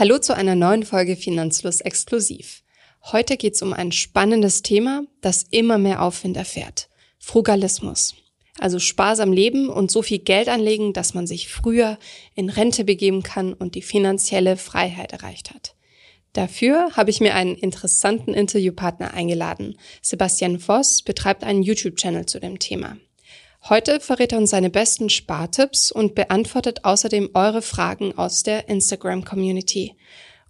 Hallo zu einer neuen Folge Finanzfluss exklusiv. Heute geht es um ein spannendes Thema, das immer mehr Aufwind erfährt. Frugalismus. Also sparsam leben und so viel Geld anlegen, dass man sich früher in Rente begeben kann und die finanzielle Freiheit erreicht hat. Dafür habe ich mir einen interessanten Interviewpartner eingeladen. Sebastian Voss betreibt einen YouTube-Channel zu dem Thema. Heute verrät er uns seine besten Spartipps und beantwortet außerdem eure Fragen aus der Instagram-Community.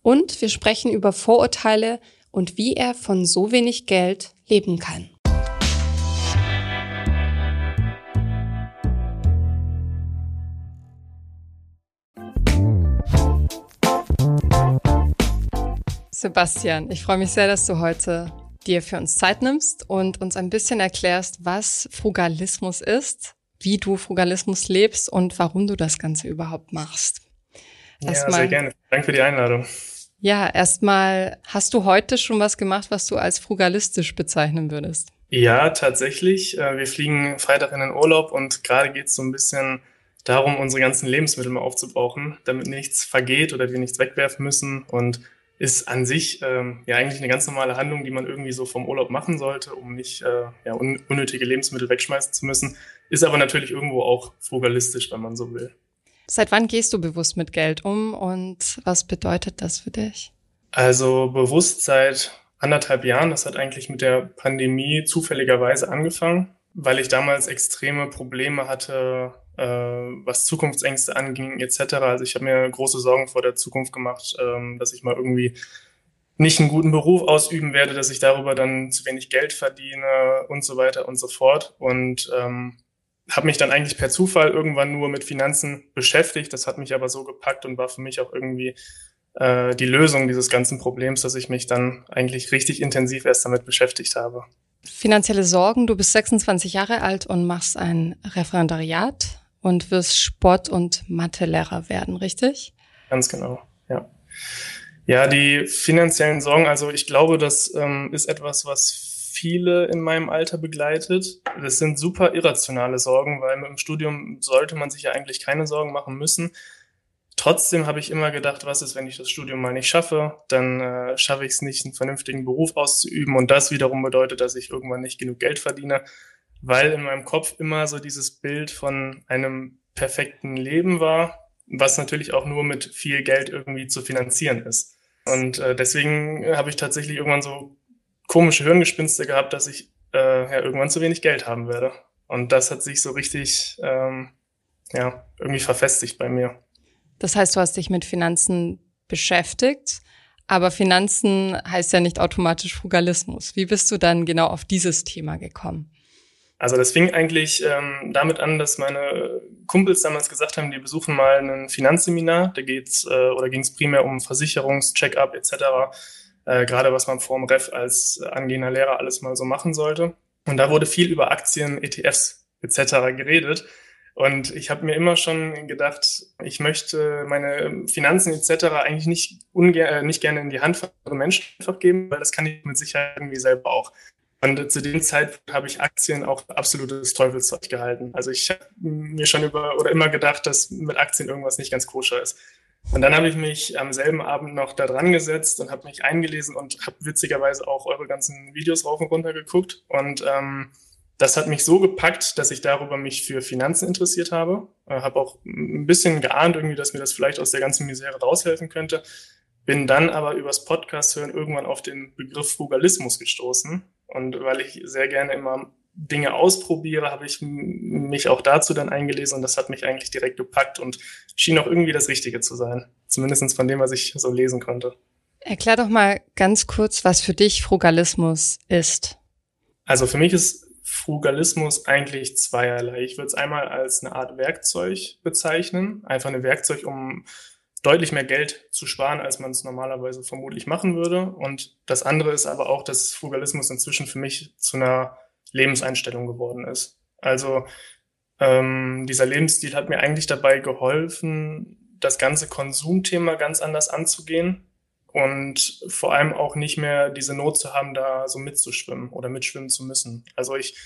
Und wir sprechen über Vorurteile und wie er von so wenig Geld leben kann. Sebastian, ich freue mich sehr, dass du heute dir für uns Zeit nimmst und uns ein bisschen erklärst, was Frugalismus ist, wie du Frugalismus lebst und warum du das Ganze überhaupt machst. Erstmal, ja, sehr gerne. Danke für die Einladung. Ja, erstmal, hast du heute schon was gemacht, was du als frugalistisch bezeichnen würdest? Ja, tatsächlich. Äh, wir fliegen Freitag in den Urlaub und gerade geht es so ein bisschen darum, unsere ganzen Lebensmittel mal aufzubrauchen, damit nichts vergeht oder wir nichts wegwerfen müssen und ist an sich ähm, ja eigentlich eine ganz normale Handlung, die man irgendwie so vom Urlaub machen sollte, um nicht äh, ja, un unnötige Lebensmittel wegschmeißen zu müssen. Ist aber natürlich irgendwo auch frugalistisch, wenn man so will. Seit wann gehst du bewusst mit Geld um und was bedeutet das für dich? Also bewusst seit anderthalb Jahren. Das hat eigentlich mit der Pandemie zufälligerweise angefangen, weil ich damals extreme Probleme hatte, äh, was Zukunftsängste anging etc. Also ich habe mir große Sorgen vor der Zukunft gemacht, ähm, dass ich mal irgendwie nicht einen guten Beruf ausüben werde, dass ich darüber dann zu wenig Geld verdiene und so weiter und so fort. Und ähm, habe mich dann eigentlich per Zufall irgendwann nur mit Finanzen beschäftigt. Das hat mich aber so gepackt und war für mich auch irgendwie äh, die Lösung dieses ganzen Problems, dass ich mich dann eigentlich richtig intensiv erst damit beschäftigt habe. Finanzielle Sorgen, du bist 26 Jahre alt und machst ein Referendariat und wirst Sport- und Mathelehrer werden, richtig? Ganz genau, ja. Ja, die finanziellen Sorgen, also ich glaube, das ähm, ist etwas, was viele in meinem Alter begleitet. Das sind super irrationale Sorgen, weil mit dem Studium sollte man sich ja eigentlich keine Sorgen machen müssen. Trotzdem habe ich immer gedacht, was ist, wenn ich das Studium mal nicht schaffe? Dann äh, schaffe ich es nicht, einen vernünftigen Beruf auszuüben. Und das wiederum bedeutet, dass ich irgendwann nicht genug Geld verdiene weil in meinem Kopf immer so dieses Bild von einem perfekten Leben war, was natürlich auch nur mit viel Geld irgendwie zu finanzieren ist. Und äh, deswegen habe ich tatsächlich irgendwann so komische Hirngespinste gehabt, dass ich äh, ja irgendwann zu wenig Geld haben werde. Und das hat sich so richtig ähm, ja irgendwie verfestigt bei mir. Das heißt, du hast dich mit Finanzen beschäftigt, aber Finanzen heißt ja nicht automatisch Frugalismus. Wie bist du dann genau auf dieses Thema gekommen? Also das fing eigentlich ähm, damit an, dass meine Kumpels damals gesagt haben, die besuchen mal ein Finanzseminar. Da geht's äh, oder ging es primär um Versicherungs-Check-up etc. Äh, gerade was man vor dem Ref als angehender Lehrer alles mal so machen sollte. Und da wurde viel über Aktien, ETFs etc. geredet. Und ich habe mir immer schon gedacht, ich möchte meine Finanzen etc. eigentlich nicht, ungern, äh, nicht gerne in die Hand von Menschen einfach geben, weil das kann ich mit Sicherheit irgendwie selber auch. Und zu dem Zeitpunkt habe ich Aktien auch absolutes Teufelszeug gehalten. Also ich habe mir schon über oder immer gedacht, dass mit Aktien irgendwas nicht ganz koscher ist. Und dann habe ich mich am selben Abend noch da dran gesetzt und habe mich eingelesen und habe witzigerweise auch eure ganzen Videos rauf und runter geguckt. Und ähm, das hat mich so gepackt, dass ich darüber mich für Finanzen interessiert habe. Äh, habe auch ein bisschen geahnt irgendwie, dass mir das vielleicht aus der ganzen Misere raushelfen könnte. Bin dann aber übers Podcast hören irgendwann auf den Begriff Frugalismus gestoßen und weil ich sehr gerne immer Dinge ausprobiere, habe ich mich auch dazu dann eingelesen und das hat mich eigentlich direkt gepackt und schien auch irgendwie das Richtige zu sein. Zumindest von dem, was ich so lesen konnte. Erklär doch mal ganz kurz, was für dich Frugalismus ist. Also für mich ist Frugalismus eigentlich zweierlei. Ich würde es einmal als eine Art Werkzeug bezeichnen. Einfach ein Werkzeug, um deutlich mehr Geld zu sparen, als man es normalerweise vermutlich machen würde. Und das andere ist aber auch, dass Frugalismus inzwischen für mich zu einer Lebenseinstellung geworden ist. Also ähm, dieser Lebensstil hat mir eigentlich dabei geholfen, das ganze Konsumthema ganz anders anzugehen und vor allem auch nicht mehr diese Not zu haben, da so mitzuschwimmen oder mitschwimmen zu müssen. Also ich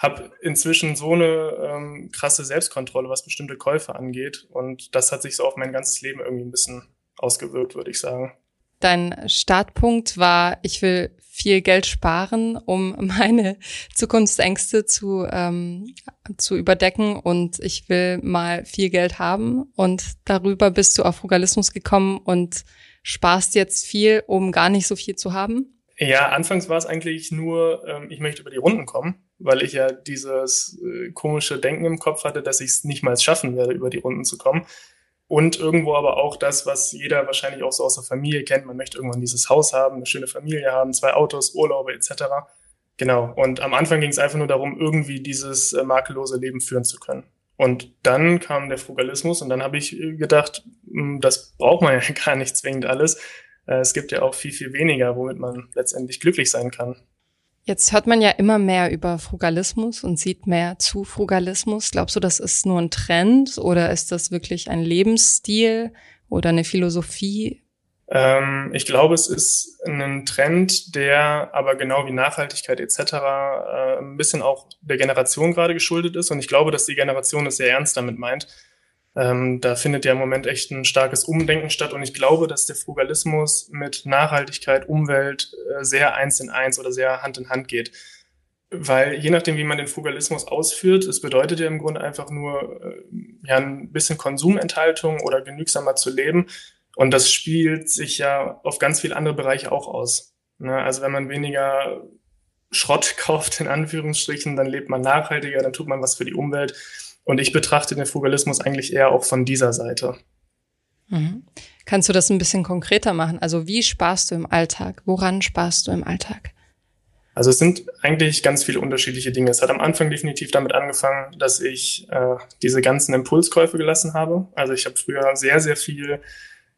habe inzwischen so eine ähm, krasse Selbstkontrolle, was bestimmte Käufe angeht. Und das hat sich so auf mein ganzes Leben irgendwie ein bisschen ausgewirkt, würde ich sagen. Dein Startpunkt war, ich will viel Geld sparen, um meine Zukunftsängste zu, ähm, zu überdecken und ich will mal viel Geld haben und darüber bist du auf Frugalismus gekommen und sparst jetzt viel, um gar nicht so viel zu haben? Ja, anfangs war es eigentlich nur, ähm, ich möchte über die Runden kommen, weil ich ja dieses äh, komische Denken im Kopf hatte, dass ich es nicht mal schaffen werde, über die Runden zu kommen. Und irgendwo aber auch das, was jeder wahrscheinlich auch so aus der Familie kennt. Man möchte irgendwann dieses Haus haben, eine schöne Familie haben, zwei Autos, Urlaube etc. Genau. Und am Anfang ging es einfach nur darum, irgendwie dieses äh, makellose Leben führen zu können. Und dann kam der Frugalismus und dann habe ich äh, gedacht, hm, das braucht man ja gar nicht zwingend alles. Äh, es gibt ja auch viel, viel weniger, womit man letztendlich glücklich sein kann. Jetzt hört man ja immer mehr über Frugalismus und sieht mehr zu Frugalismus. Glaubst du, das ist nur ein Trend oder ist das wirklich ein Lebensstil oder eine Philosophie? Ähm, ich glaube, es ist ein Trend, der aber genau wie Nachhaltigkeit etc. Äh, ein bisschen auch der Generation gerade geschuldet ist. Und ich glaube, dass die Generation es sehr ernst damit meint. Ähm, da findet ja im Moment echt ein starkes Umdenken statt. Und ich glaube, dass der Frugalismus mit Nachhaltigkeit, Umwelt äh, sehr eins in eins oder sehr Hand in Hand geht. Weil je nachdem, wie man den Frugalismus ausführt, es bedeutet ja im Grunde einfach nur äh, ja, ein bisschen Konsumenthaltung oder genügsamer zu leben. Und das spielt sich ja auf ganz viele andere Bereiche auch aus. Ne? Also wenn man weniger Schrott kauft, in Anführungsstrichen, dann lebt man nachhaltiger, dann tut man was für die Umwelt. Und ich betrachte den Frugalismus eigentlich eher auch von dieser Seite. Mhm. Kannst du das ein bisschen konkreter machen? Also wie sparst du im Alltag? Woran sparst du im Alltag? Also es sind eigentlich ganz viele unterschiedliche Dinge. Es hat am Anfang definitiv damit angefangen, dass ich äh, diese ganzen Impulskäufe gelassen habe. Also ich habe früher sehr, sehr viel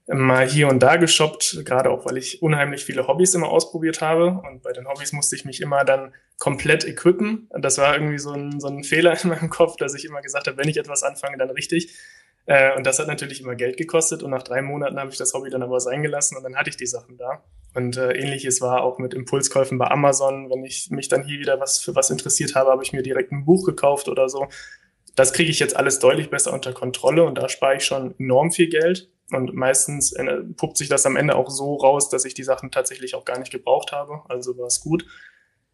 mal hier und da geshoppt, gerade auch, weil ich unheimlich viele Hobbys immer ausprobiert habe. Und bei den Hobbys musste ich mich immer dann komplett equippen. Und das war irgendwie so ein, so ein Fehler in meinem Kopf, dass ich immer gesagt habe, wenn ich etwas anfange, dann richtig. Äh, und das hat natürlich immer Geld gekostet. Und nach drei Monaten habe ich das Hobby dann aber sein gelassen und dann hatte ich die Sachen da. Und äh, ähnliches war auch mit Impulskäufen bei Amazon. Wenn ich mich dann hier wieder was für was interessiert habe, habe ich mir direkt ein Buch gekauft oder so. Das kriege ich jetzt alles deutlich besser unter Kontrolle und da spare ich schon enorm viel Geld. Und meistens äh, puppt sich das am Ende auch so raus, dass ich die Sachen tatsächlich auch gar nicht gebraucht habe. Also war es gut.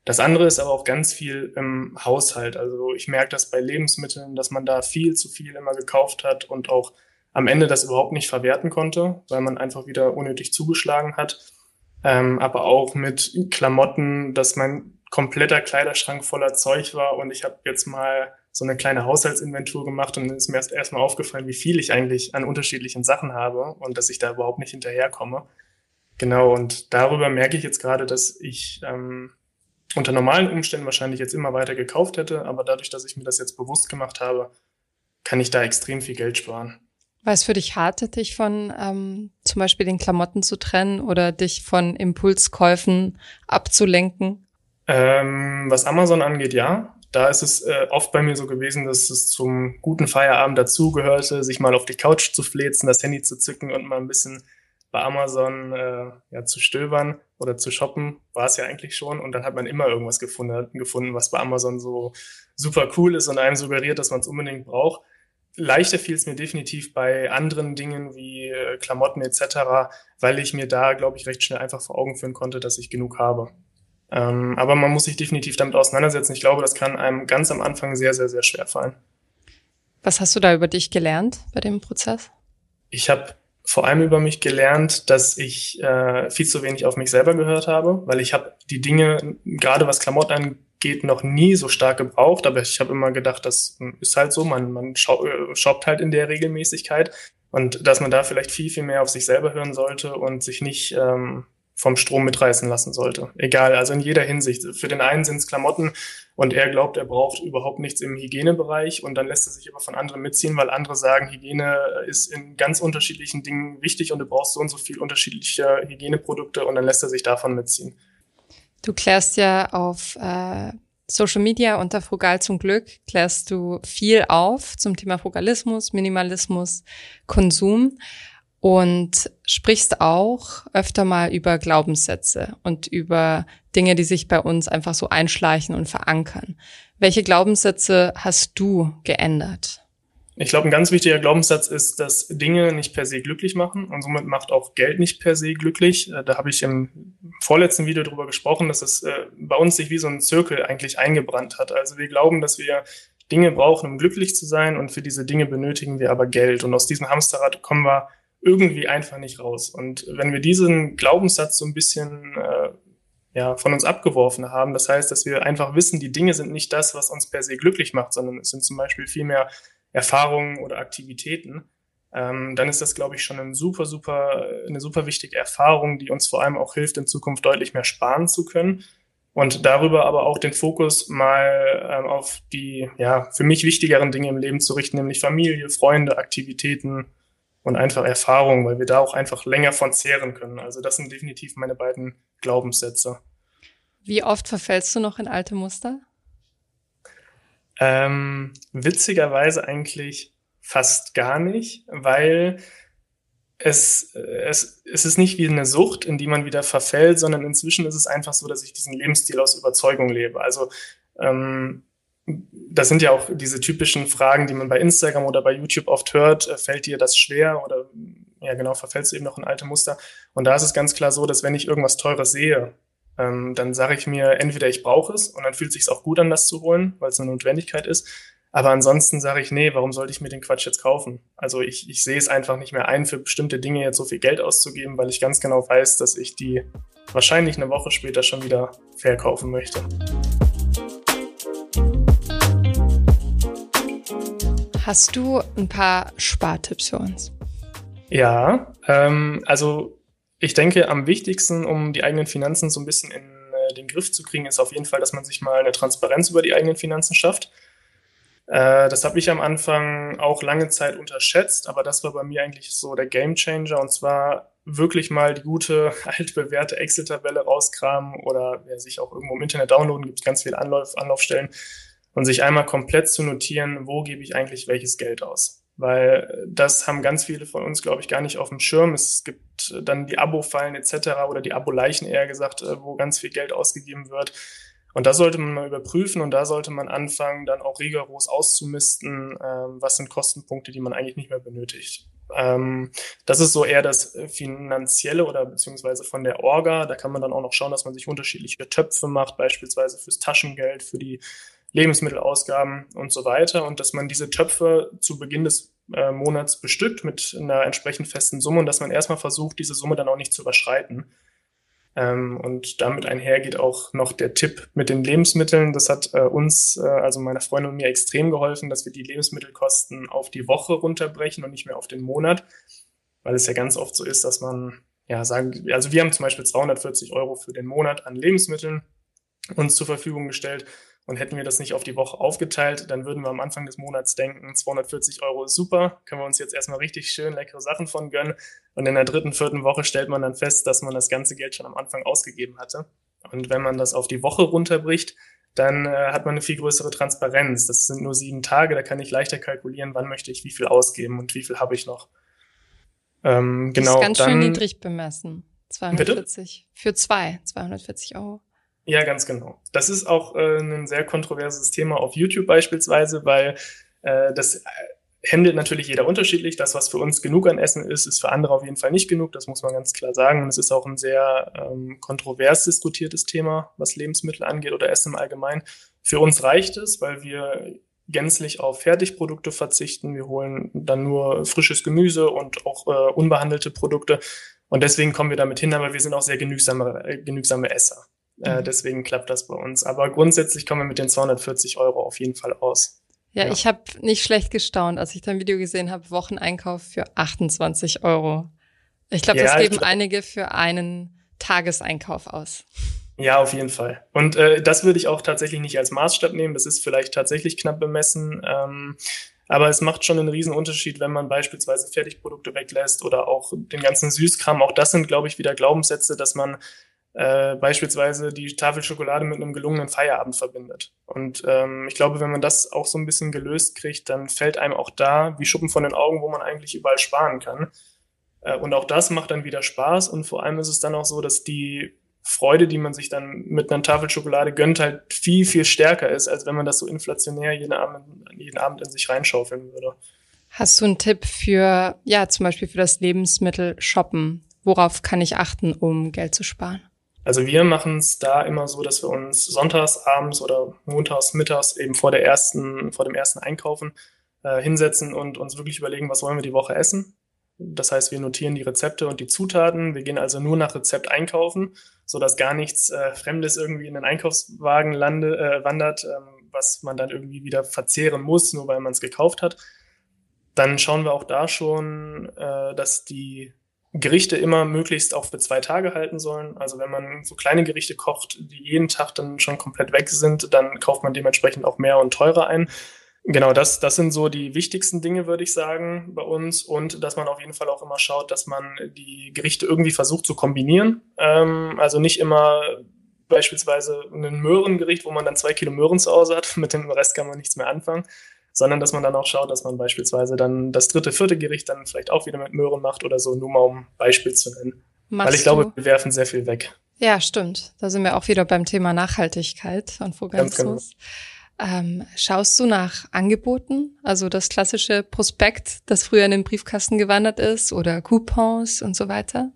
Das andere ist aber auch ganz viel im Haushalt. Also ich merke das bei Lebensmitteln, dass man da viel zu viel immer gekauft hat und auch am Ende das überhaupt nicht verwerten konnte, weil man einfach wieder unnötig zugeschlagen hat. Ähm, aber auch mit Klamotten, dass mein kompletter Kleiderschrank voller Zeug war und ich habe jetzt mal so eine kleine Haushaltsinventur gemacht und dann ist mir erst erstmal aufgefallen, wie viel ich eigentlich an unterschiedlichen Sachen habe und dass ich da überhaupt nicht hinterherkomme. Genau, und darüber merke ich jetzt gerade, dass ich ähm, unter normalen Umständen wahrscheinlich jetzt immer weiter gekauft hätte, aber dadurch, dass ich mir das jetzt bewusst gemacht habe, kann ich da extrem viel Geld sparen. War es für dich hart, dich von ähm, zum Beispiel den Klamotten zu trennen oder dich von Impulskäufen abzulenken? Ähm, was Amazon angeht, ja da ist es äh, oft bei mir so gewesen, dass es zum guten Feierabend dazugehörte, sich mal auf die Couch zu flezen, das Handy zu zücken und mal ein bisschen bei Amazon äh, ja, zu stöbern oder zu shoppen, war es ja eigentlich schon. Und dann hat man immer irgendwas gefunden, gefunden, was bei Amazon so super cool ist und einem suggeriert, dass man es unbedingt braucht. Leichter fiel es mir definitiv bei anderen Dingen wie äh, Klamotten etc., weil ich mir da, glaube ich, recht schnell einfach vor Augen führen konnte, dass ich genug habe. Ähm, aber man muss sich definitiv damit auseinandersetzen. Ich glaube, das kann einem ganz am Anfang sehr, sehr, sehr schwer fallen. Was hast du da über dich gelernt bei dem Prozess? Ich habe vor allem über mich gelernt, dass ich äh, viel zu wenig auf mich selber gehört habe, weil ich habe die Dinge, gerade was Klamotten angeht, noch nie so stark gebraucht. Aber ich habe immer gedacht, das ist halt so, man, man äh, shoppt halt in der Regelmäßigkeit. Und dass man da vielleicht viel, viel mehr auf sich selber hören sollte und sich nicht ähm, vom Strom mitreißen lassen sollte. Egal, also in jeder Hinsicht. Für den einen sind es Klamotten und er glaubt, er braucht überhaupt nichts im Hygienebereich und dann lässt er sich aber von anderen mitziehen, weil andere sagen, Hygiene ist in ganz unterschiedlichen Dingen wichtig und du brauchst so und so viel unterschiedliche Hygieneprodukte und dann lässt er sich davon mitziehen. Du klärst ja auf äh, Social Media unter Frugal zum Glück, klärst du viel auf zum Thema Frugalismus, Minimalismus, Konsum und sprichst auch öfter mal über Glaubenssätze und über Dinge, die sich bei uns einfach so einschleichen und verankern. Welche Glaubenssätze hast du geändert? Ich glaube, ein ganz wichtiger Glaubenssatz ist, dass Dinge nicht per se glücklich machen und somit macht auch Geld nicht per se glücklich. Äh, da habe ich im vorletzten Video darüber gesprochen, dass es äh, bei uns sich wie so ein Zirkel eigentlich eingebrannt hat. Also wir glauben, dass wir Dinge brauchen, um glücklich zu sein und für diese Dinge benötigen wir aber Geld. Und aus diesem Hamsterrad kommen wir irgendwie einfach nicht raus. Und wenn wir diesen Glaubenssatz so ein bisschen äh, ja, von uns abgeworfen haben, das heißt, dass wir einfach wissen, die Dinge sind nicht das, was uns per se glücklich macht, sondern es sind zum Beispiel vielmehr Erfahrungen oder Aktivitäten, ähm, dann ist das, glaube ich, schon ein super, super, eine super wichtige Erfahrung, die uns vor allem auch hilft, in Zukunft deutlich mehr sparen zu können. Und darüber aber auch den Fokus mal ähm, auf die, ja, für mich wichtigeren Dinge im Leben zu richten, nämlich Familie, Freunde, Aktivitäten und einfach Erfahrungen, weil wir da auch einfach länger von zehren können. Also das sind definitiv meine beiden Glaubenssätze. Wie oft verfällst du noch in alte Muster? Ähm, witzigerweise eigentlich fast gar nicht, weil es, es, es ist nicht wie eine Sucht, in die man wieder verfällt, sondern inzwischen ist es einfach so, dass ich diesen Lebensstil aus Überzeugung lebe. Also ähm, das sind ja auch diese typischen Fragen, die man bei Instagram oder bei YouTube oft hört. Äh, fällt dir das schwer oder ja genau, verfällst du eben noch in alte Muster? Und da ist es ganz klar so, dass wenn ich irgendwas Teures sehe, ähm, dann sage ich mir, entweder ich brauche es und dann fühlt es sich auch gut an, das zu holen, weil es eine Notwendigkeit ist. Aber ansonsten sage ich, nee, warum sollte ich mir den Quatsch jetzt kaufen? Also ich, ich sehe es einfach nicht mehr ein, für bestimmte Dinge jetzt so viel Geld auszugeben, weil ich ganz genau weiß, dass ich die wahrscheinlich eine Woche später schon wieder verkaufen möchte. Hast du ein paar Spartipps für uns? Ja, ähm, also ich denke, am wichtigsten, um die eigenen Finanzen so ein bisschen in äh, den Griff zu kriegen, ist auf jeden Fall, dass man sich mal eine Transparenz über die eigenen Finanzen schafft. Äh, das habe ich am Anfang auch lange Zeit unterschätzt, aber das war bei mir eigentlich so der Game Changer und zwar wirklich mal die gute altbewährte Excel-Tabelle rauskramen oder wer sich auch irgendwo im Internet downloaden, gibt es ganz viele Anlauf, Anlaufstellen und sich einmal komplett zu notieren, wo gebe ich eigentlich welches Geld aus weil das haben ganz viele von uns, glaube ich, gar nicht auf dem Schirm. Es gibt dann die Abo-Fallen etc. oder die Abo-Leichen eher gesagt, äh, wo ganz viel Geld ausgegeben wird. Und da sollte man mal überprüfen und da sollte man anfangen, dann auch rigoros auszumisten, ähm, was sind Kostenpunkte, die man eigentlich nicht mehr benötigt. Ähm, das ist so eher das Finanzielle oder beziehungsweise von der Orga. Da kann man dann auch noch schauen, dass man sich unterschiedliche Töpfe macht, beispielsweise fürs Taschengeld, für die Lebensmittelausgaben und so weiter und dass man diese Töpfe zu Beginn des äh, Monats bestückt mit einer entsprechend festen Summe und dass man erstmal versucht, diese Summe dann auch nicht zu überschreiten. Ähm, und damit einhergeht auch noch der Tipp mit den Lebensmitteln. Das hat äh, uns, äh, also meiner Freundin und mir, extrem geholfen, dass wir die Lebensmittelkosten auf die Woche runterbrechen und nicht mehr auf den Monat, weil es ja ganz oft so ist, dass man, ja, sagen, also wir haben zum Beispiel 240 Euro für den Monat an Lebensmitteln uns zur Verfügung gestellt und hätten wir das nicht auf die Woche aufgeteilt, dann würden wir am Anfang des Monats denken, 240 Euro ist super, können wir uns jetzt erstmal richtig schön leckere Sachen von gönnen. Und in der dritten, vierten Woche stellt man dann fest, dass man das ganze Geld schon am Anfang ausgegeben hatte. Und wenn man das auf die Woche runterbricht, dann äh, hat man eine viel größere Transparenz. Das sind nur sieben Tage, da kann ich leichter kalkulieren, wann möchte ich wie viel ausgeben und wie viel habe ich noch. Ähm, genau, das ist genau, ganz dann, schön niedrig bemessen. 240 bitte? für zwei, 240 Euro. Ja, ganz genau. Das ist auch äh, ein sehr kontroverses Thema auf YouTube beispielsweise, weil äh, das äh, handelt natürlich jeder unterschiedlich. Das, was für uns genug an Essen ist, ist für andere auf jeden Fall nicht genug. Das muss man ganz klar sagen. Und es ist auch ein sehr ähm, kontrovers diskutiertes Thema, was Lebensmittel angeht oder Essen im Allgemeinen. Für uns reicht es, weil wir gänzlich auf Fertigprodukte verzichten. Wir holen dann nur frisches Gemüse und auch äh, unbehandelte Produkte. Und deswegen kommen wir damit hin, aber wir sind auch sehr genügsame, äh, genügsame Esser. Äh, mhm. deswegen klappt das bei uns. Aber grundsätzlich kommen wir mit den 240 Euro auf jeden Fall aus. Ja, ja. ich habe nicht schlecht gestaunt, als ich dein Video gesehen habe, Wocheneinkauf für 28 Euro. Ich glaube, ja, das geben glaub, einige für einen Tageseinkauf aus. Ja, auf jeden Fall. Und äh, das würde ich auch tatsächlich nicht als Maßstab nehmen. Das ist vielleicht tatsächlich knapp bemessen. Ähm, aber es macht schon einen riesen Unterschied, wenn man beispielsweise Fertigprodukte weglässt oder auch den ganzen Süßkram. Auch das sind, glaube ich, wieder Glaubenssätze, dass man äh, beispielsweise die Tafel Schokolade mit einem gelungenen Feierabend verbindet. Und ähm, ich glaube, wenn man das auch so ein bisschen gelöst kriegt, dann fällt einem auch da wie Schuppen von den Augen, wo man eigentlich überall sparen kann. Äh, und auch das macht dann wieder Spaß. Und vor allem ist es dann auch so, dass die Freude, die man sich dann mit einer Tafel Schokolade gönnt, halt viel, viel stärker ist, als wenn man das so inflationär jeden Abend, jeden Abend in sich reinschaufeln würde. Hast du einen Tipp für, ja, zum Beispiel für das Lebensmittel Shoppen? Worauf kann ich achten, um Geld zu sparen? Also wir machen es da immer so, dass wir uns sonntags abends oder montags mittags eben vor der ersten, vor dem ersten Einkaufen äh, hinsetzen und uns wirklich überlegen, was wollen wir die Woche essen. Das heißt, wir notieren die Rezepte und die Zutaten. Wir gehen also nur nach Rezept einkaufen, so dass gar nichts äh, Fremdes irgendwie in den Einkaufswagen lande, äh, wandert, ähm, was man dann irgendwie wieder verzehren muss, nur weil man es gekauft hat. Dann schauen wir auch da schon, äh, dass die Gerichte immer möglichst auch für zwei Tage halten sollen. Also wenn man so kleine Gerichte kocht, die jeden Tag dann schon komplett weg sind, dann kauft man dementsprechend auch mehr und teurer ein. Genau, das, das sind so die wichtigsten Dinge, würde ich sagen, bei uns. Und dass man auf jeden Fall auch immer schaut, dass man die Gerichte irgendwie versucht zu kombinieren. Ähm, also nicht immer beispielsweise ein Möhrengericht, wo man dann zwei Kilo Möhren zu Hause hat, mit dem Rest kann man nichts mehr anfangen, sondern dass man dann auch schaut, dass man beispielsweise dann das dritte, vierte Gericht dann vielleicht auch wieder mit Möhren macht oder so, nur mal um Beispiel zu nennen. Machst Weil ich glaube, wir werfen sehr viel weg. Ja, stimmt. Da sind wir auch wieder beim Thema Nachhaltigkeit und Frugalismus. Genau. Ähm, schaust du nach Angeboten? Also das klassische Prospekt, das früher in den Briefkasten gewandert ist oder Coupons und so weiter?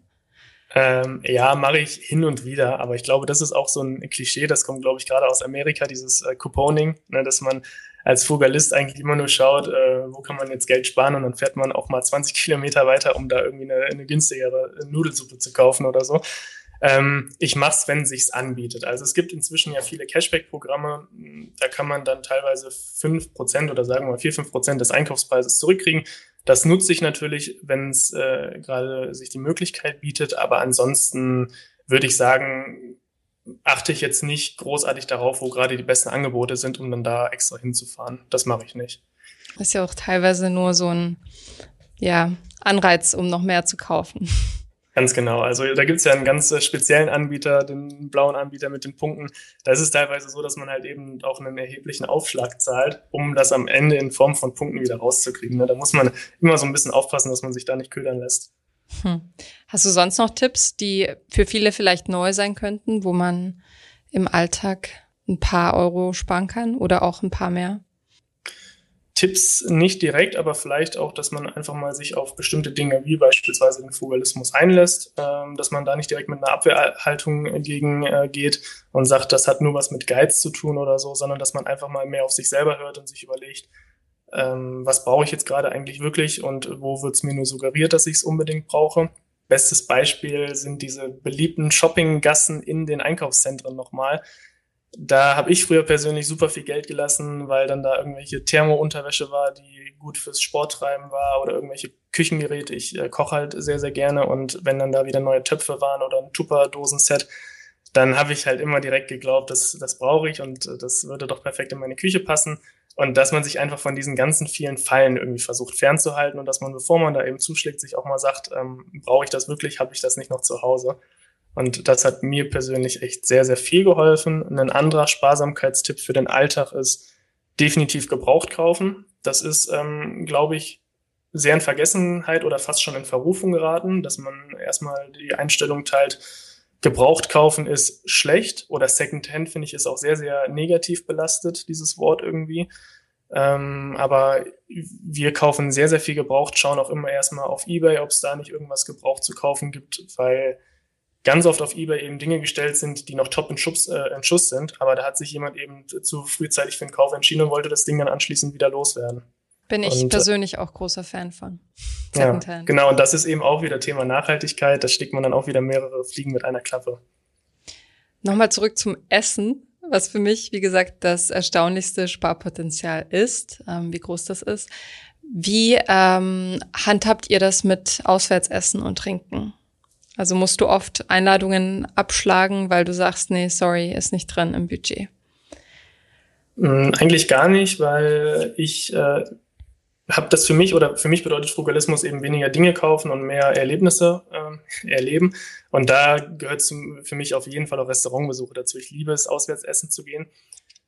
Ähm, ja, mache ich hin und wieder, aber ich glaube, das ist auch so ein Klischee, das kommt, glaube ich, gerade aus Amerika, dieses äh, Couponing, ne, dass man als Fugalist eigentlich immer nur schaut, äh, wo kann man jetzt Geld sparen und dann fährt man auch mal 20 Kilometer weiter, um da irgendwie eine, eine günstigere Nudelsuppe zu kaufen oder so. Ähm, ich mache es, wenn sich's anbietet. Also es gibt inzwischen ja viele Cashback-Programme. Da kann man dann teilweise fünf Prozent oder sagen wir mal vier fünf Prozent des Einkaufspreises zurückkriegen. Das nutze ich natürlich, wenn es äh, gerade sich die Möglichkeit bietet. Aber ansonsten würde ich sagen, achte ich jetzt nicht großartig darauf, wo gerade die besten Angebote sind, um dann da extra hinzufahren. Das mache ich nicht. Das ist ja auch teilweise nur so ein ja, Anreiz, um noch mehr zu kaufen. Ganz genau. Also da gibt es ja einen ganz speziellen Anbieter, den blauen Anbieter mit den Punkten. Da ist es teilweise so, dass man halt eben auch einen erheblichen Aufschlag zahlt, um das am Ende in Form von Punkten wieder rauszukriegen. Ne? Da muss man immer so ein bisschen aufpassen, dass man sich da nicht ködern lässt. Hm. Hast du sonst noch Tipps, die für viele vielleicht neu sein könnten, wo man im Alltag ein paar Euro sparen kann oder auch ein paar mehr? Tipps nicht direkt, aber vielleicht auch, dass man einfach mal sich auf bestimmte Dinge wie beispielsweise den Fugalismus einlässt, ähm, dass man da nicht direkt mit einer Abwehrhaltung entgegen äh, geht und sagt, das hat nur was mit Geiz zu tun oder so, sondern dass man einfach mal mehr auf sich selber hört und sich überlegt, ähm, was brauche ich jetzt gerade eigentlich wirklich und wo wird es mir nur suggeriert, dass ich es unbedingt brauche. Bestes Beispiel sind diese beliebten Shoppinggassen in den Einkaufszentren nochmal da habe ich früher persönlich super viel Geld gelassen, weil dann da irgendwelche Thermo-Unterwäsche war, die gut fürs Sporttreiben war oder irgendwelche Küchengeräte. Ich äh, koche halt sehr, sehr gerne und wenn dann da wieder neue Töpfe waren oder ein Tupper-Dosenset, dann habe ich halt immer direkt geglaubt, das, das brauche ich und äh, das würde doch perfekt in meine Küche passen. Und dass man sich einfach von diesen ganzen vielen Fallen irgendwie versucht fernzuhalten und dass man, bevor man da eben zuschlägt, sich auch mal sagt, ähm, brauche ich das wirklich, habe ich das nicht noch zu Hause? Und das hat mir persönlich echt sehr, sehr viel geholfen. Ein anderer Sparsamkeitstipp für den Alltag ist definitiv gebraucht kaufen. Das ist, ähm, glaube ich, sehr in Vergessenheit oder fast schon in Verrufung geraten, dass man erstmal die Einstellung teilt, gebraucht kaufen ist schlecht oder Secondhand finde ich ist auch sehr, sehr negativ belastet, dieses Wort irgendwie. Ähm, aber wir kaufen sehr, sehr viel gebraucht, schauen auch immer erstmal auf Ebay, ob es da nicht irgendwas gebraucht zu kaufen gibt, weil ganz oft auf eBay eben Dinge gestellt sind, die noch top in Schuss, äh, in Schuss sind, aber da hat sich jemand eben zu frühzeitig für den Kauf entschieden und wollte das Ding dann anschließend wieder loswerden. Bin ich und, äh, persönlich auch großer Fan von. Ja, genau, und das ist eben auch wieder Thema Nachhaltigkeit. Da steckt man dann auch wieder mehrere Fliegen mit einer Klappe. Nochmal zurück zum Essen, was für mich, wie gesagt, das erstaunlichste Sparpotenzial ist, ähm, wie groß das ist. Wie ähm, handhabt ihr das mit Auswärtsessen und Trinken? Also musst du oft Einladungen abschlagen, weil du sagst, nee, sorry, ist nicht drin im Budget. Mm, eigentlich gar nicht, weil ich äh, habe das für mich oder für mich bedeutet Frugalismus eben weniger Dinge kaufen und mehr Erlebnisse äh, erleben. Und da gehört für mich auf jeden Fall auch Restaurantbesuche dazu. Ich liebe es, auswärts essen zu gehen.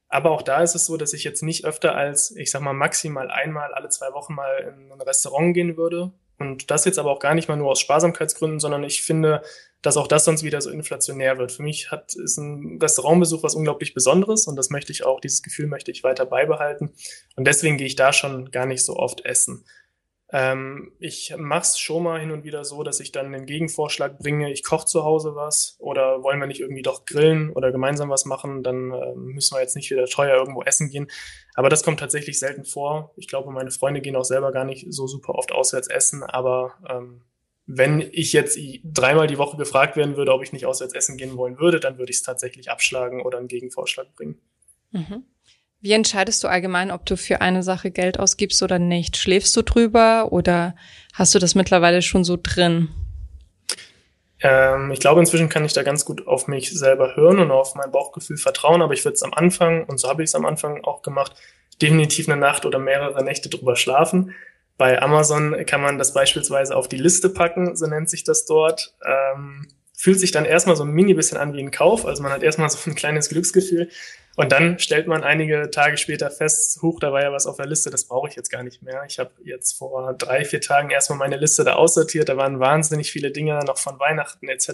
Aber auch da ist es so, dass ich jetzt nicht öfter als, ich sag mal, maximal einmal alle zwei Wochen mal in ein Restaurant gehen würde, und das jetzt aber auch gar nicht mal nur aus Sparsamkeitsgründen, sondern ich finde, dass auch das sonst wieder so inflationär wird. Für mich hat, ist ein Restaurantbesuch was unglaublich Besonderes und das möchte ich auch, dieses Gefühl möchte ich weiter beibehalten. Und deswegen gehe ich da schon gar nicht so oft essen. Ähm, ich mache es schon mal hin und wieder so, dass ich dann den Gegenvorschlag bringe, ich koche zu Hause was oder wollen wir nicht irgendwie doch grillen oder gemeinsam was machen, dann äh, müssen wir jetzt nicht wieder teuer irgendwo essen gehen. Aber das kommt tatsächlich selten vor. Ich glaube, meine Freunde gehen auch selber gar nicht so super oft auswärts essen, aber ähm, wenn ich jetzt dreimal die Woche gefragt werden würde, ob ich nicht auswärts essen gehen wollen würde, dann würde ich es tatsächlich abschlagen oder einen Gegenvorschlag bringen. Mhm. Wie entscheidest du allgemein, ob du für eine Sache Geld ausgibst oder nicht? Schläfst du drüber oder hast du das mittlerweile schon so drin? Ähm, ich glaube, inzwischen kann ich da ganz gut auf mich selber hören und auf mein Bauchgefühl vertrauen, aber ich würde es am Anfang, und so habe ich es am Anfang auch gemacht, definitiv eine Nacht oder mehrere Nächte drüber schlafen. Bei Amazon kann man das beispielsweise auf die Liste packen, so nennt sich das dort. Ähm, fühlt sich dann erstmal so ein mini bisschen an wie ein Kauf, also man hat erstmal so ein kleines Glücksgefühl, und dann stellt man einige Tage später fest, huch, da war ja was auf der Liste, das brauche ich jetzt gar nicht mehr. Ich habe jetzt vor drei, vier Tagen erstmal meine Liste da aussortiert. Da waren wahnsinnig viele Dinge noch von Weihnachten etc.,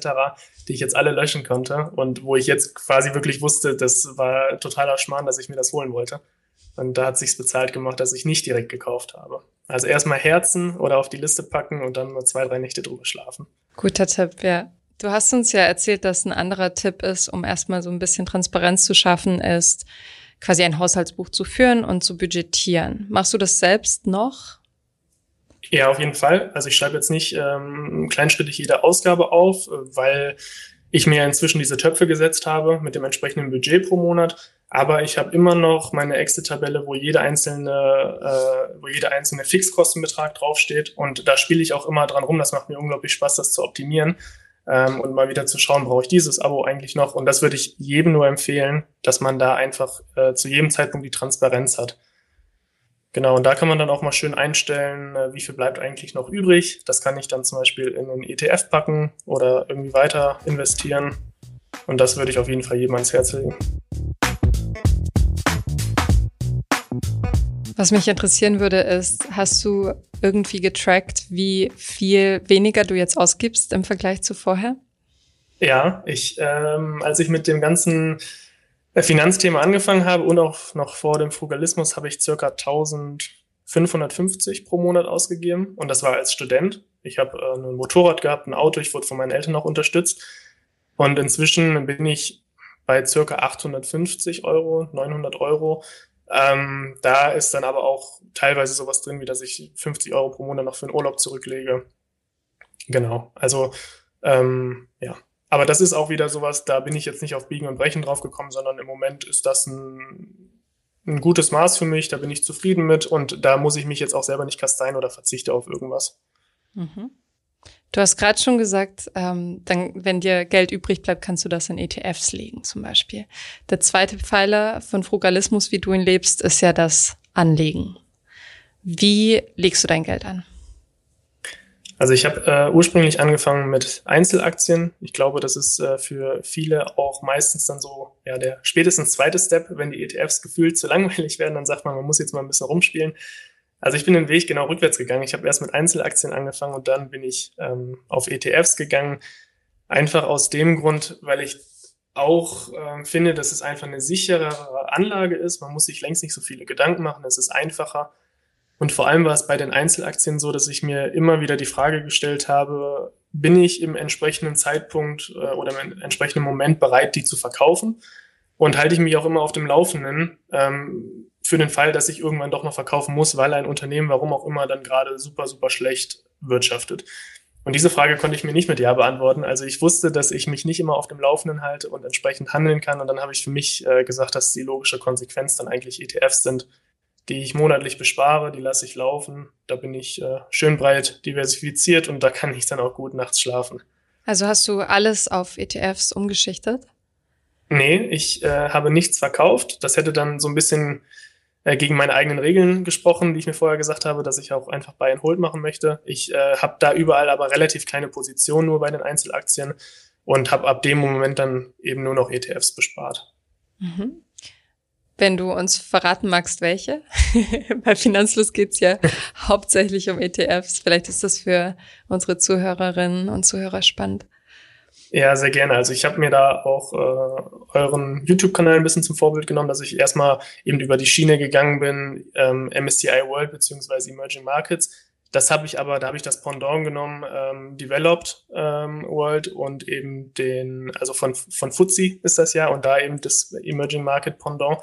die ich jetzt alle löschen konnte und wo ich jetzt quasi wirklich wusste, das war totaler Schmarrn, dass ich mir das holen wollte. Und da hat sich's bezahlt gemacht, dass ich nicht direkt gekauft habe. Also erstmal Herzen oder auf die Liste packen und dann mal zwei, drei Nächte drüber schlafen. Guter Tipp, ja. Du hast uns ja erzählt, dass ein anderer Tipp ist, um erstmal so ein bisschen Transparenz zu schaffen, ist quasi ein Haushaltsbuch zu führen und zu budgetieren. Machst du das selbst noch? Ja, auf jeden Fall. Also ich schreibe jetzt nicht ähm, kleinschrittig jede Ausgabe auf, weil ich mir inzwischen diese Töpfe gesetzt habe mit dem entsprechenden Budget pro Monat. Aber ich habe immer noch meine Excel-Tabelle, wo jede einzelne, äh, wo jeder einzelne Fixkostenbetrag draufsteht. Und da spiele ich auch immer dran rum. Das macht mir unglaublich Spaß, das zu optimieren ähm, und mal wieder zu schauen, brauche ich dieses Abo eigentlich noch? Und das würde ich jedem nur empfehlen, dass man da einfach äh, zu jedem Zeitpunkt die Transparenz hat. Genau, und da kann man dann auch mal schön einstellen, äh, wie viel bleibt eigentlich noch übrig. Das kann ich dann zum Beispiel in einen ETF packen oder irgendwie weiter investieren. Und das würde ich auf jeden Fall jedem ans Herz legen. Was mich interessieren würde, ist, hast du irgendwie getrackt, wie viel weniger du jetzt ausgibst im Vergleich zu vorher? Ja, ich, ähm, als ich mit dem ganzen äh, Finanzthema angefangen habe und auch noch vor dem Frugalismus, habe ich circa 1550 pro Monat ausgegeben und das war als Student. Ich habe äh, ein Motorrad gehabt, ein Auto, ich wurde von meinen Eltern auch unterstützt und inzwischen bin ich bei circa 850 Euro, 900 Euro ähm, da ist dann aber auch teilweise sowas drin, wie dass ich 50 Euro pro Monat noch für den Urlaub zurücklege. Genau. Also ähm, ja. Aber das ist auch wieder sowas, da bin ich jetzt nicht auf Biegen und Brechen drauf gekommen, sondern im Moment ist das ein, ein gutes Maß für mich, da bin ich zufrieden mit und da muss ich mich jetzt auch selber nicht kasteien oder verzichte auf irgendwas. Mhm. Du hast gerade schon gesagt, ähm, dann, wenn dir Geld übrig bleibt, kannst du das in ETFs legen, zum Beispiel. Der zweite Pfeiler von Frugalismus, wie du ihn lebst, ist ja das Anlegen. Wie legst du dein Geld an? Also ich habe äh, ursprünglich angefangen mit Einzelaktien. Ich glaube, das ist äh, für viele auch meistens dann so ja der spätestens zweite Step, wenn die ETFs gefühlt zu langweilig werden, dann sagt man, man muss jetzt mal ein bisschen rumspielen. Also ich bin den Weg genau rückwärts gegangen. Ich habe erst mit Einzelaktien angefangen und dann bin ich ähm, auf ETFs gegangen. Einfach aus dem Grund, weil ich auch äh, finde, dass es einfach eine sicherere Anlage ist. Man muss sich längst nicht so viele Gedanken machen. Es ist einfacher. Und vor allem war es bei den Einzelaktien so, dass ich mir immer wieder die Frage gestellt habe, bin ich im entsprechenden Zeitpunkt äh, oder im entsprechenden Moment bereit, die zu verkaufen? Und halte ich mich auch immer auf dem Laufenden, ähm, für den Fall, dass ich irgendwann doch noch verkaufen muss, weil ein Unternehmen, warum auch immer, dann gerade super, super schlecht wirtschaftet. Und diese Frage konnte ich mir nicht mit Ja beantworten. Also ich wusste, dass ich mich nicht immer auf dem Laufenden halte und entsprechend handeln kann. Und dann habe ich für mich äh, gesagt, dass die logische Konsequenz dann eigentlich ETFs sind, die ich monatlich bespare, die lasse ich laufen. Da bin ich äh, schön breit diversifiziert und da kann ich dann auch gut nachts schlafen. Also hast du alles auf ETFs umgeschichtet? Nee, ich äh, habe nichts verkauft. Das hätte dann so ein bisschen äh, gegen meine eigenen Regeln gesprochen, die ich mir vorher gesagt habe, dass ich auch einfach Buy and Hold machen möchte. Ich äh, habe da überall aber relativ kleine Position nur bei den Einzelaktien und habe ab dem Moment dann eben nur noch ETFs bespart. Mhm. Wenn du uns verraten magst, welche? bei Finanzfluss geht's ja hauptsächlich um ETFs. Vielleicht ist das für unsere Zuhörerinnen und Zuhörer spannend. Ja, sehr gerne. Also ich habe mir da auch äh, euren YouTube-Kanal ein bisschen zum Vorbild genommen, dass ich erstmal eben über die Schiene gegangen bin, ähm, MSCI World beziehungsweise Emerging Markets. Das habe ich aber, da habe ich das Pendant genommen, ähm, Developed ähm, World und eben den, also von, von FTSE ist das ja und da eben das Emerging Market Pendant.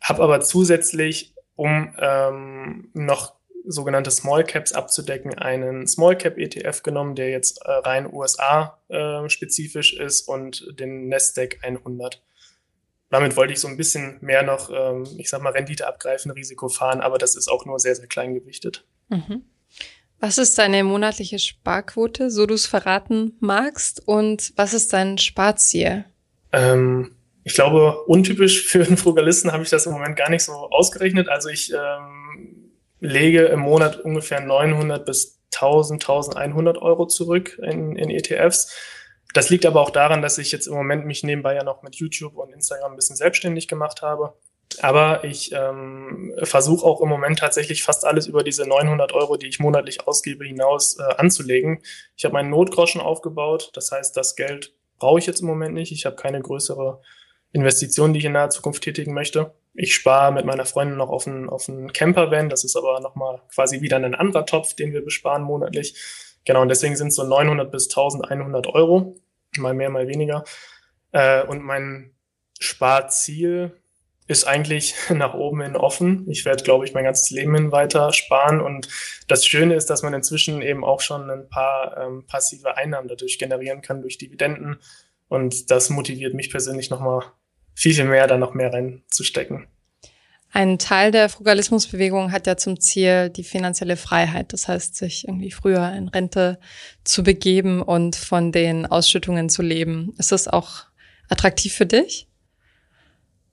Habe aber zusätzlich, um ähm, noch sogenannte Small Caps abzudecken, einen Small Cap ETF genommen, der jetzt äh, rein USA äh, spezifisch ist und den Nasdaq 100. Damit wollte ich so ein bisschen mehr noch, ähm, ich sag mal, Rendite abgreifen, Risiko fahren, aber das ist auch nur sehr, sehr klein gewichtet. Mhm. Was ist deine monatliche Sparquote, so du es verraten magst? Und was ist dein Sparziel? Ähm, ich glaube, untypisch für einen Frugalisten habe ich das im Moment gar nicht so ausgerechnet. Also ich ähm, lege im Monat ungefähr 900 bis 1000, 1100 Euro zurück in, in ETFs. Das liegt aber auch daran, dass ich jetzt im Moment mich nebenbei ja noch mit YouTube und Instagram ein bisschen selbstständig gemacht habe. Aber ich ähm, versuche auch im Moment tatsächlich fast alles über diese 900 Euro, die ich monatlich ausgebe, hinaus äh, anzulegen. Ich habe meinen Notgroschen aufgebaut. Das heißt, das Geld brauche ich jetzt im Moment nicht. Ich habe keine größere Investition, die ich in naher Zukunft tätigen möchte. Ich spare mit meiner Freundin noch auf einen, auf einen Campervan. Das ist aber nochmal quasi wieder ein anderer Topf, den wir besparen monatlich. Genau, und deswegen sind es so 900 bis 1100 Euro. Mal mehr, mal weniger. Äh, und mein Sparziel ist eigentlich nach oben hin offen. Ich werde, glaube ich, mein ganzes Leben hin weiter sparen. Und das Schöne ist, dass man inzwischen eben auch schon ein paar ähm, passive Einnahmen dadurch generieren kann durch Dividenden. Und das motiviert mich persönlich nochmal viel, viel mehr, da noch mehr reinzustecken. Ein Teil der Frugalismusbewegung hat ja zum Ziel die finanzielle Freiheit. Das heißt, sich irgendwie früher in Rente zu begeben und von den Ausschüttungen zu leben. Ist das auch attraktiv für dich?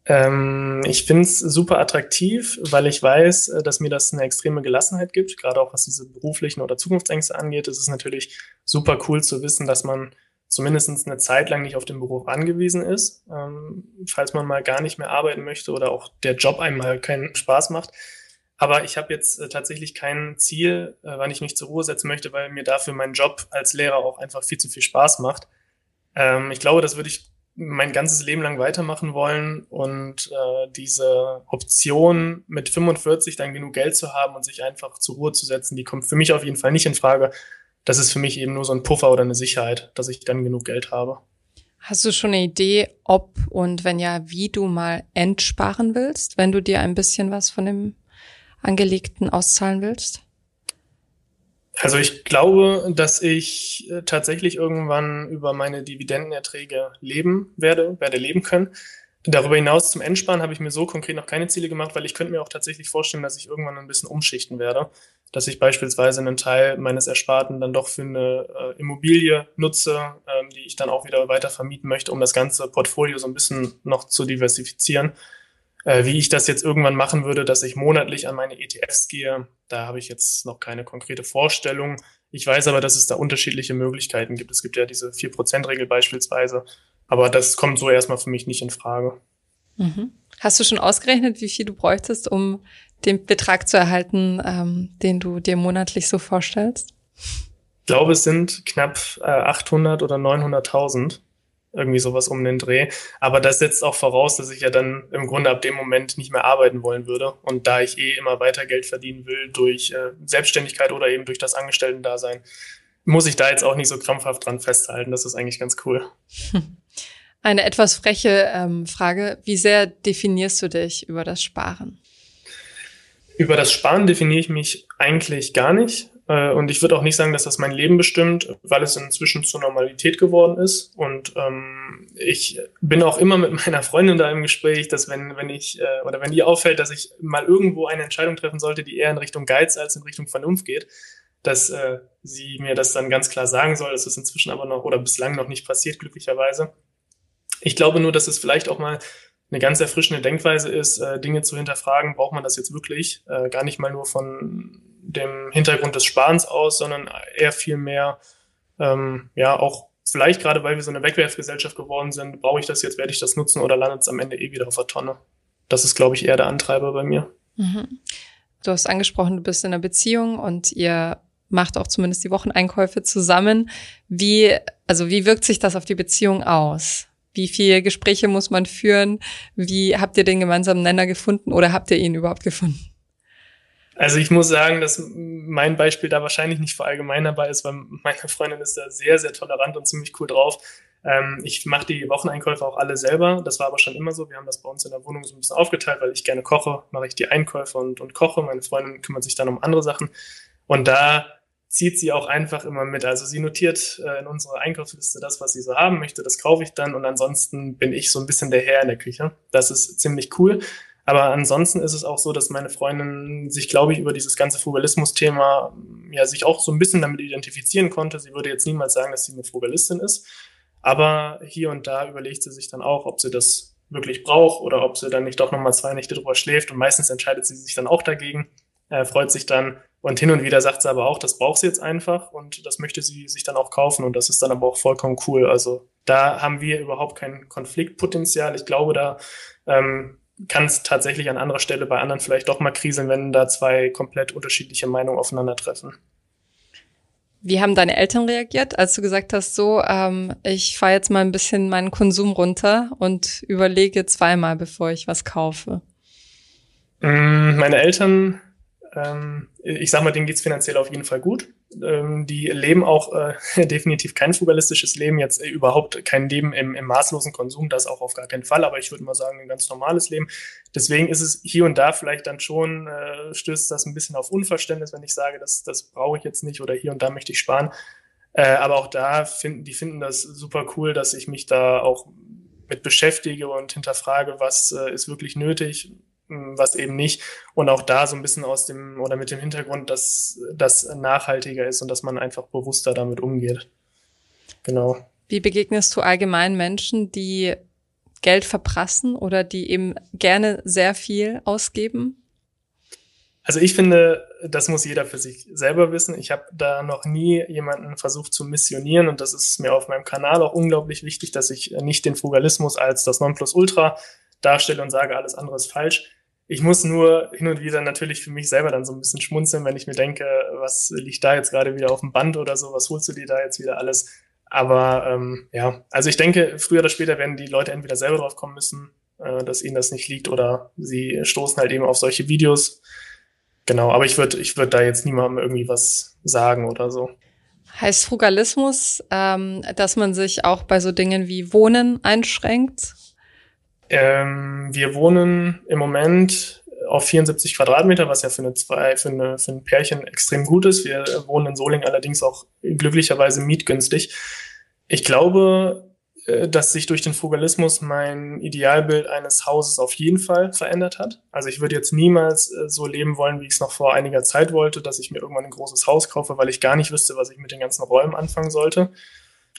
Ähm, ich finde es super attraktiv, weil ich weiß, äh, dass mir das eine extreme Gelassenheit gibt, gerade auch was diese beruflichen oder Zukunftsängste angeht. Es ist natürlich super cool zu wissen, dass man zumindest eine Zeit lang nicht auf den Beruf angewiesen ist, ähm, falls man mal gar nicht mehr arbeiten möchte oder auch der Job einem mal keinen Spaß macht. Aber ich habe jetzt äh, tatsächlich kein Ziel, äh, wann ich mich zur Ruhe setzen möchte, weil mir dafür mein Job als Lehrer auch einfach viel zu viel Spaß macht. Ähm, ich glaube, das würde ich mein ganzes Leben lang weitermachen wollen und äh, diese Option mit 45 dann genug Geld zu haben und sich einfach zur Ruhe zu setzen, die kommt für mich auf jeden Fall nicht in Frage. Das ist für mich eben nur so ein Puffer oder eine Sicherheit, dass ich dann genug Geld habe. Hast du schon eine Idee, ob und wenn ja, wie du mal entsparen willst, wenn du dir ein bisschen was von dem Angelegten auszahlen willst? Also ich glaube, dass ich äh, tatsächlich irgendwann über meine Dividendenerträge leben werde, werde leben können. Darüber hinaus zum Endsparen habe ich mir so konkret noch keine Ziele gemacht, weil ich könnte mir auch tatsächlich vorstellen, dass ich irgendwann ein bisschen umschichten werde, dass ich beispielsweise einen Teil meines Ersparten dann doch für eine äh, Immobilie nutze, ähm, die ich dann auch wieder weiter vermieten möchte, um das ganze Portfolio so ein bisschen noch zu diversifizieren. Äh, wie ich das jetzt irgendwann machen würde, dass ich monatlich an meine ETFs gehe, da habe ich jetzt noch keine konkrete Vorstellung. Ich weiß aber, dass es da unterschiedliche Möglichkeiten gibt. Es gibt ja diese 4%-Regel beispielsweise. Aber das kommt so erstmal für mich nicht in Frage. Mhm. Hast du schon ausgerechnet, wie viel du bräuchtest, um den Betrag zu erhalten, ähm, den du dir monatlich so vorstellst? Ich glaube, es sind knapp äh, 800 oder 900.000 irgendwie sowas um den Dreh. Aber das setzt auch voraus, dass ich ja dann im Grunde ab dem Moment nicht mehr arbeiten wollen würde. Und da ich eh immer weiter Geld verdienen will durch äh, Selbstständigkeit oder eben durch das Angestellten-Dasein, muss ich da jetzt auch nicht so krampfhaft dran festhalten. Das ist eigentlich ganz cool. Eine etwas freche ähm, Frage. Wie sehr definierst du dich über das Sparen? Über das Sparen definiere ich mich eigentlich gar nicht. Äh, und ich würde auch nicht sagen, dass das mein Leben bestimmt, weil es inzwischen zur Normalität geworden ist. Und ähm, ich bin auch immer mit meiner Freundin da im Gespräch, dass wenn, wenn ich äh, oder wenn ihr auffällt, dass ich mal irgendwo eine Entscheidung treffen sollte, die eher in Richtung Geiz als in Richtung Vernunft geht, dass äh, sie mir das dann ganz klar sagen soll. Das ist inzwischen aber noch oder bislang noch nicht passiert, glücklicherweise. Ich glaube nur, dass es vielleicht auch mal eine ganz erfrischende Denkweise ist, äh, Dinge zu hinterfragen, braucht man das jetzt wirklich? Äh, gar nicht mal nur von dem Hintergrund des Sparens aus, sondern eher viel ähm, ja, auch vielleicht gerade, weil wir so eine Wegwerfgesellschaft geworden sind, brauche ich das jetzt, werde ich das nutzen oder landet es am Ende eh wieder auf der Tonne? Das ist, glaube ich, eher der Antreiber bei mir. Mhm. Du hast angesprochen, du bist in einer Beziehung und ihr macht auch zumindest die Wocheneinkäufe zusammen. Wie, also wie wirkt sich das auf die Beziehung aus? Wie viele Gespräche muss man führen? Wie habt ihr den gemeinsamen Nenner gefunden oder habt ihr ihn überhaupt gefunden? Also ich muss sagen, dass mein Beispiel da wahrscheinlich nicht verallgemeinerbar ist, weil meine Freundin ist da sehr, sehr tolerant und ziemlich cool drauf. Ähm, ich mache die Wocheneinkäufe auch alle selber. Das war aber schon immer so. Wir haben das bei uns in der Wohnung so ein bisschen aufgeteilt, weil ich gerne koche, mache ich die Einkäufe und, und koche. Meine Freundin kümmert sich dann um andere Sachen. Und da zieht sie auch einfach immer mit. Also sie notiert äh, in unserer Einkaufsliste das, was sie so haben möchte. Das kaufe ich dann und ansonsten bin ich so ein bisschen der Herr in der Küche. Das ist ziemlich cool. Aber ansonsten ist es auch so, dass meine Freundin sich, glaube ich, über dieses ganze Frugalismus-Thema ja sich auch so ein bisschen damit identifizieren konnte. Sie würde jetzt niemals sagen, dass sie eine Frugalistin ist. Aber hier und da überlegt sie sich dann auch, ob sie das wirklich braucht oder ob sie dann nicht doch nochmal zwei Nächte drüber schläft. Und meistens entscheidet sie sich dann auch dagegen, äh, freut sich dann. Und hin und wieder sagt sie aber auch, das braucht sie jetzt einfach und das möchte sie sich dann auch kaufen. Und das ist dann aber auch vollkommen cool. Also da haben wir überhaupt kein Konfliktpotenzial. Ich glaube, da ähm, kann es tatsächlich an anderer Stelle bei anderen vielleicht doch mal kriseln, wenn da zwei komplett unterschiedliche Meinungen aufeinandertreffen. Wie haben deine Eltern reagiert, als du gesagt hast, so, ähm, ich fahre jetzt mal ein bisschen meinen Konsum runter und überlege zweimal, bevor ich was kaufe? Mm, meine Eltern ähm, ich sag mal, denen geht's finanziell auf jeden Fall gut. Ähm, die leben auch äh, definitiv kein frugalistisches Leben, jetzt äh, überhaupt kein Leben im, im maßlosen Konsum, das auch auf gar keinen Fall, aber ich würde mal sagen, ein ganz normales Leben. Deswegen ist es hier und da vielleicht dann schon, äh, stößt das ein bisschen auf Unverständnis, wenn ich sage, das, das brauche ich jetzt nicht oder hier und da möchte ich sparen. Äh, aber auch da finden, die finden das super cool, dass ich mich da auch mit beschäftige und hinterfrage, was äh, ist wirklich nötig, was eben nicht. Und auch da so ein bisschen aus dem oder mit dem Hintergrund, dass das nachhaltiger ist und dass man einfach bewusster damit umgeht. Genau. Wie begegnest du allgemein Menschen, die Geld verprassen oder die eben gerne sehr viel ausgeben? Also ich finde, das muss jeder für sich selber wissen. Ich habe da noch nie jemanden versucht zu missionieren und das ist mir auf meinem Kanal auch unglaublich wichtig, dass ich nicht den Frugalismus als das Nonplusultra darstelle und sage, alles andere ist falsch. Ich muss nur hin und wieder natürlich für mich selber dann so ein bisschen schmunzeln, wenn ich mir denke, was liegt da jetzt gerade wieder auf dem Band oder so, was holst du dir da jetzt wieder alles? Aber ähm, ja, also ich denke, früher oder später werden die Leute entweder selber drauf kommen müssen, äh, dass ihnen das nicht liegt, oder sie stoßen halt eben auf solche Videos. Genau, aber ich würde ich würd da jetzt niemandem irgendwie was sagen oder so. Heißt Frugalismus, ähm, dass man sich auch bei so Dingen wie Wohnen einschränkt? Ähm, wir wohnen im Moment auf 74 Quadratmeter, was ja für, eine zwei, für, eine, für ein Pärchen extrem gut ist. Wir wohnen in Solingen allerdings auch glücklicherweise mietgünstig. Ich glaube, äh, dass sich durch den Frugalismus mein Idealbild eines Hauses auf jeden Fall verändert hat. Also ich würde jetzt niemals äh, so leben wollen, wie ich es noch vor einiger Zeit wollte, dass ich mir irgendwann ein großes Haus kaufe, weil ich gar nicht wüsste, was ich mit den ganzen Räumen anfangen sollte.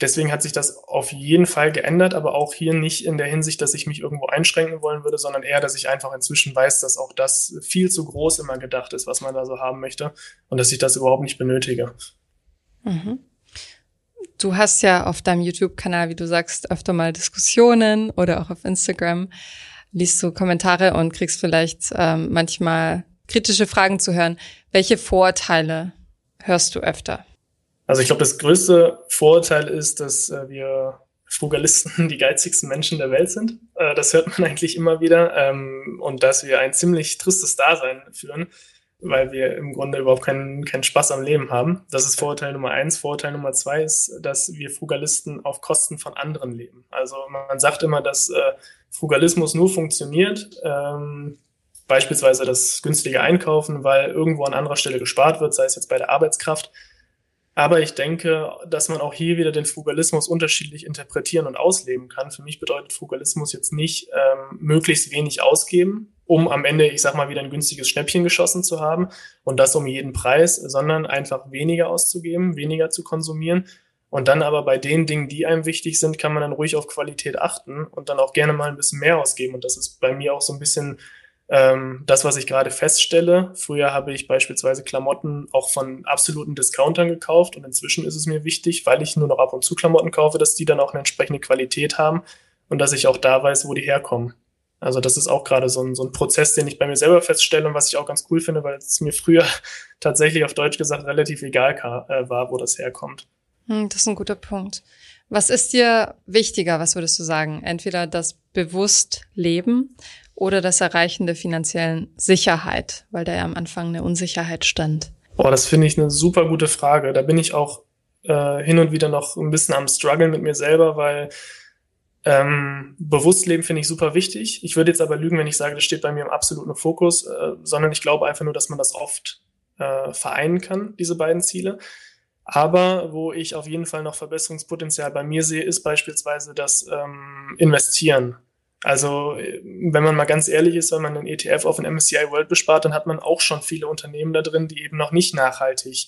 Deswegen hat sich das auf jeden Fall geändert, aber auch hier nicht in der Hinsicht, dass ich mich irgendwo einschränken wollen würde, sondern eher, dass ich einfach inzwischen weiß, dass auch das viel zu groß immer gedacht ist, was man da so haben möchte und dass ich das überhaupt nicht benötige. Mhm. Du hast ja auf deinem YouTube-Kanal, wie du sagst, öfter mal Diskussionen oder auch auf Instagram liest du Kommentare und kriegst vielleicht ähm, manchmal kritische Fragen zu hören. Welche Vorurteile hörst du öfter? Also ich glaube, das größte Vorurteil ist, dass äh, wir Frugalisten die geizigsten Menschen der Welt sind. Äh, das hört man eigentlich immer wieder. Ähm, und dass wir ein ziemlich tristes Dasein führen, weil wir im Grunde überhaupt keinen, keinen Spaß am Leben haben. Das ist Vorurteil Nummer eins. Vorurteil Nummer zwei ist, dass wir Frugalisten auf Kosten von anderen leben. Also man sagt immer, dass äh, Frugalismus nur funktioniert, ähm, beispielsweise das günstige Einkaufen, weil irgendwo an anderer Stelle gespart wird, sei es jetzt bei der Arbeitskraft aber ich denke, dass man auch hier wieder den Frugalismus unterschiedlich interpretieren und ausleben kann. Für mich bedeutet Frugalismus jetzt nicht ähm, möglichst wenig ausgeben, um am Ende, ich sag mal, wieder ein günstiges Schnäppchen geschossen zu haben und das um jeden Preis, sondern einfach weniger auszugeben, weniger zu konsumieren. Und dann aber bei den Dingen, die einem wichtig sind, kann man dann ruhig auf Qualität achten und dann auch gerne mal ein bisschen mehr ausgeben. Und das ist bei mir auch so ein bisschen ähm, das, was ich gerade feststelle, früher habe ich beispielsweise Klamotten auch von absoluten Discountern gekauft und inzwischen ist es mir wichtig, weil ich nur noch ab und zu Klamotten kaufe, dass die dann auch eine entsprechende Qualität haben und dass ich auch da weiß, wo die herkommen. Also das ist auch gerade so ein, so ein Prozess, den ich bei mir selber feststelle und was ich auch ganz cool finde, weil es mir früher tatsächlich auf Deutsch gesagt relativ egal äh, war, wo das herkommt. Hm, das ist ein guter Punkt. Was ist dir wichtiger, was würdest du sagen? Entweder das bewusst Leben oder das Erreichen der finanziellen Sicherheit, weil da ja am Anfang eine Unsicherheit stand? Boah, das finde ich eine super gute Frage. Da bin ich auch äh, hin und wieder noch ein bisschen am struggeln mit mir selber, weil ähm, bewusst leben finde ich super wichtig. Ich würde jetzt aber lügen, wenn ich sage, das steht bei mir im absoluten Fokus, äh, sondern ich glaube einfach nur, dass man das oft äh, vereinen kann, diese beiden Ziele. Aber wo ich auf jeden Fall noch Verbesserungspotenzial bei mir sehe, ist beispielsweise das ähm, Investieren. Also wenn man mal ganz ehrlich ist, wenn man einen ETF auf ein MSCI World bespart, dann hat man auch schon viele Unternehmen da drin, die eben noch nicht nachhaltig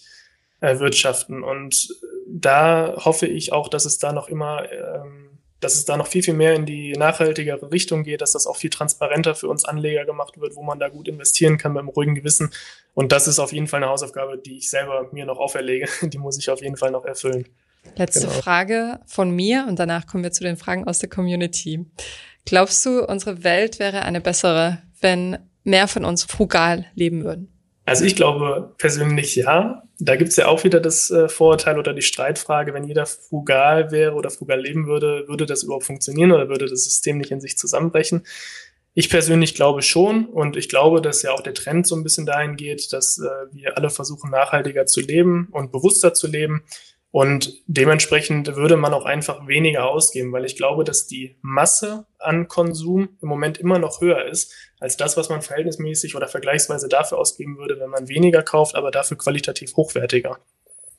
äh, wirtschaften. Und da hoffe ich auch, dass es da noch immer ähm, dass es da noch viel, viel mehr in die nachhaltigere Richtung geht, dass das auch viel transparenter für uns Anleger gemacht wird, wo man da gut investieren kann beim ruhigen Gewissen. Und das ist auf jeden Fall eine Hausaufgabe, die ich selber mir noch auferlege. Die muss ich auf jeden Fall noch erfüllen. Letzte genau. Frage von mir und danach kommen wir zu den Fragen aus der Community. Glaubst du, unsere Welt wäre eine bessere, wenn mehr von uns frugal leben würden? Also ich glaube persönlich ja. Da gibt's ja auch wieder das äh, Vorurteil oder die Streitfrage, wenn jeder frugal wäre oder frugal leben würde, würde das überhaupt funktionieren oder würde das System nicht in sich zusammenbrechen? Ich persönlich glaube schon und ich glaube, dass ja auch der Trend so ein bisschen dahin geht, dass äh, wir alle versuchen, nachhaltiger zu leben und bewusster zu leben. Und dementsprechend würde man auch einfach weniger ausgeben, weil ich glaube, dass die Masse an Konsum im Moment immer noch höher ist als das, was man verhältnismäßig oder vergleichsweise dafür ausgeben würde, wenn man weniger kauft, aber dafür qualitativ hochwertiger.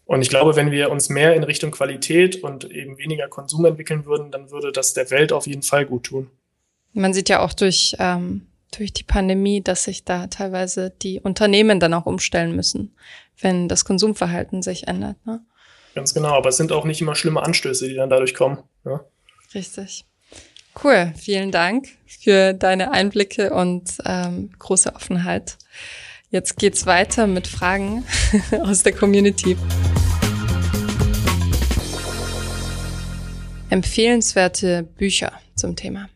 Und ich glaube, wenn wir uns mehr in Richtung Qualität und eben weniger Konsum entwickeln würden, dann würde das der Welt auf jeden Fall gut tun. Man sieht ja auch durch, ähm, durch die Pandemie, dass sich da teilweise die Unternehmen dann auch umstellen müssen, wenn das Konsumverhalten sich ändert. Ne? Ganz genau, aber es sind auch nicht immer schlimme Anstöße, die dann dadurch kommen. Ja. Richtig. Cool, vielen Dank für deine Einblicke und ähm, große Offenheit. Jetzt geht's weiter mit Fragen aus der Community. Empfehlenswerte Bücher zum Thema.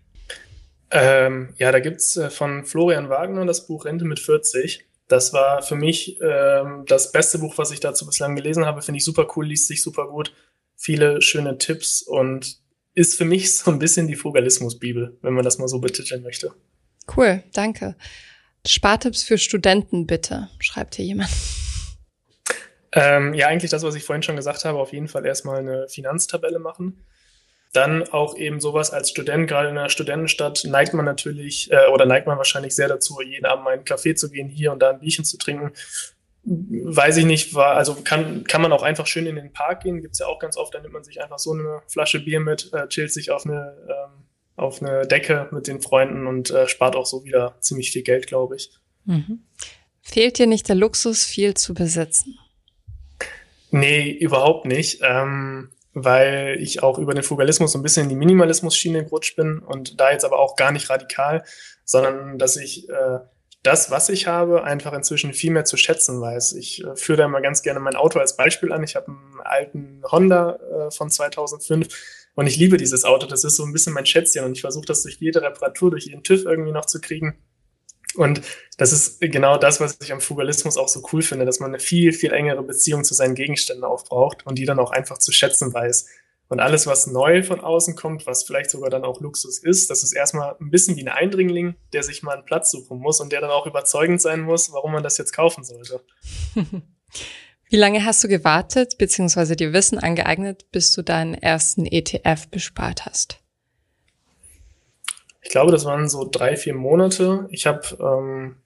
Ähm, ja, da gibt's äh, von Florian Wagner das Buch Rente mit 40. Das war für mich ähm, das beste Buch, was ich dazu bislang gelesen habe. Finde ich super cool, liest sich super gut. Viele schöne Tipps und ist für mich so ein bisschen die Frugalismus-Bibel, wenn man das mal so betiteln möchte. Cool, danke. Spartipps für Studenten bitte, schreibt hier jemand. Ähm, ja, eigentlich das, was ich vorhin schon gesagt habe, auf jeden Fall erstmal eine Finanztabelle machen. Dann auch eben sowas als Student, gerade in einer Studentenstadt, neigt man natürlich äh, oder neigt man wahrscheinlich sehr dazu, jeden Abend mal in einen Café zu gehen, hier und da ein Bierchen zu trinken. Weiß ich nicht, war, also kann, kann man auch einfach schön in den Park gehen, gibt's ja auch ganz oft, dann nimmt man sich einfach so eine Flasche Bier mit, äh, chillt sich auf eine, ähm, auf eine Decke mit den Freunden und äh, spart auch so wieder ziemlich viel Geld, glaube ich. Mhm. Fehlt dir nicht der Luxus, viel zu besitzen? Nee, überhaupt nicht. Ähm, weil ich auch über den Fugalismus so ein bisschen in die Minimalismus-Schiene gerutscht bin und da jetzt aber auch gar nicht radikal, sondern dass ich äh, das, was ich habe, einfach inzwischen viel mehr zu schätzen weiß. Ich äh, führe da mal ganz gerne mein Auto als Beispiel an. Ich habe einen alten Honda äh, von 2005 und ich liebe dieses Auto. Das ist so ein bisschen mein Schätzchen und ich versuche das durch jede Reparatur, durch jeden TÜV irgendwie noch zu kriegen. Und das ist genau das, was ich am Fugalismus auch so cool finde, dass man eine viel, viel engere Beziehung zu seinen Gegenständen aufbraucht und die dann auch einfach zu schätzen weiß. Und alles, was neu von außen kommt, was vielleicht sogar dann auch Luxus ist, das ist erstmal ein bisschen wie ein Eindringling, der sich mal einen Platz suchen muss und der dann auch überzeugend sein muss, warum man das jetzt kaufen sollte. Wie lange hast du gewartet, beziehungsweise dir Wissen angeeignet, bis du deinen ersten ETF bespart hast? Ich glaube, das waren so drei, vier Monate. Ich habe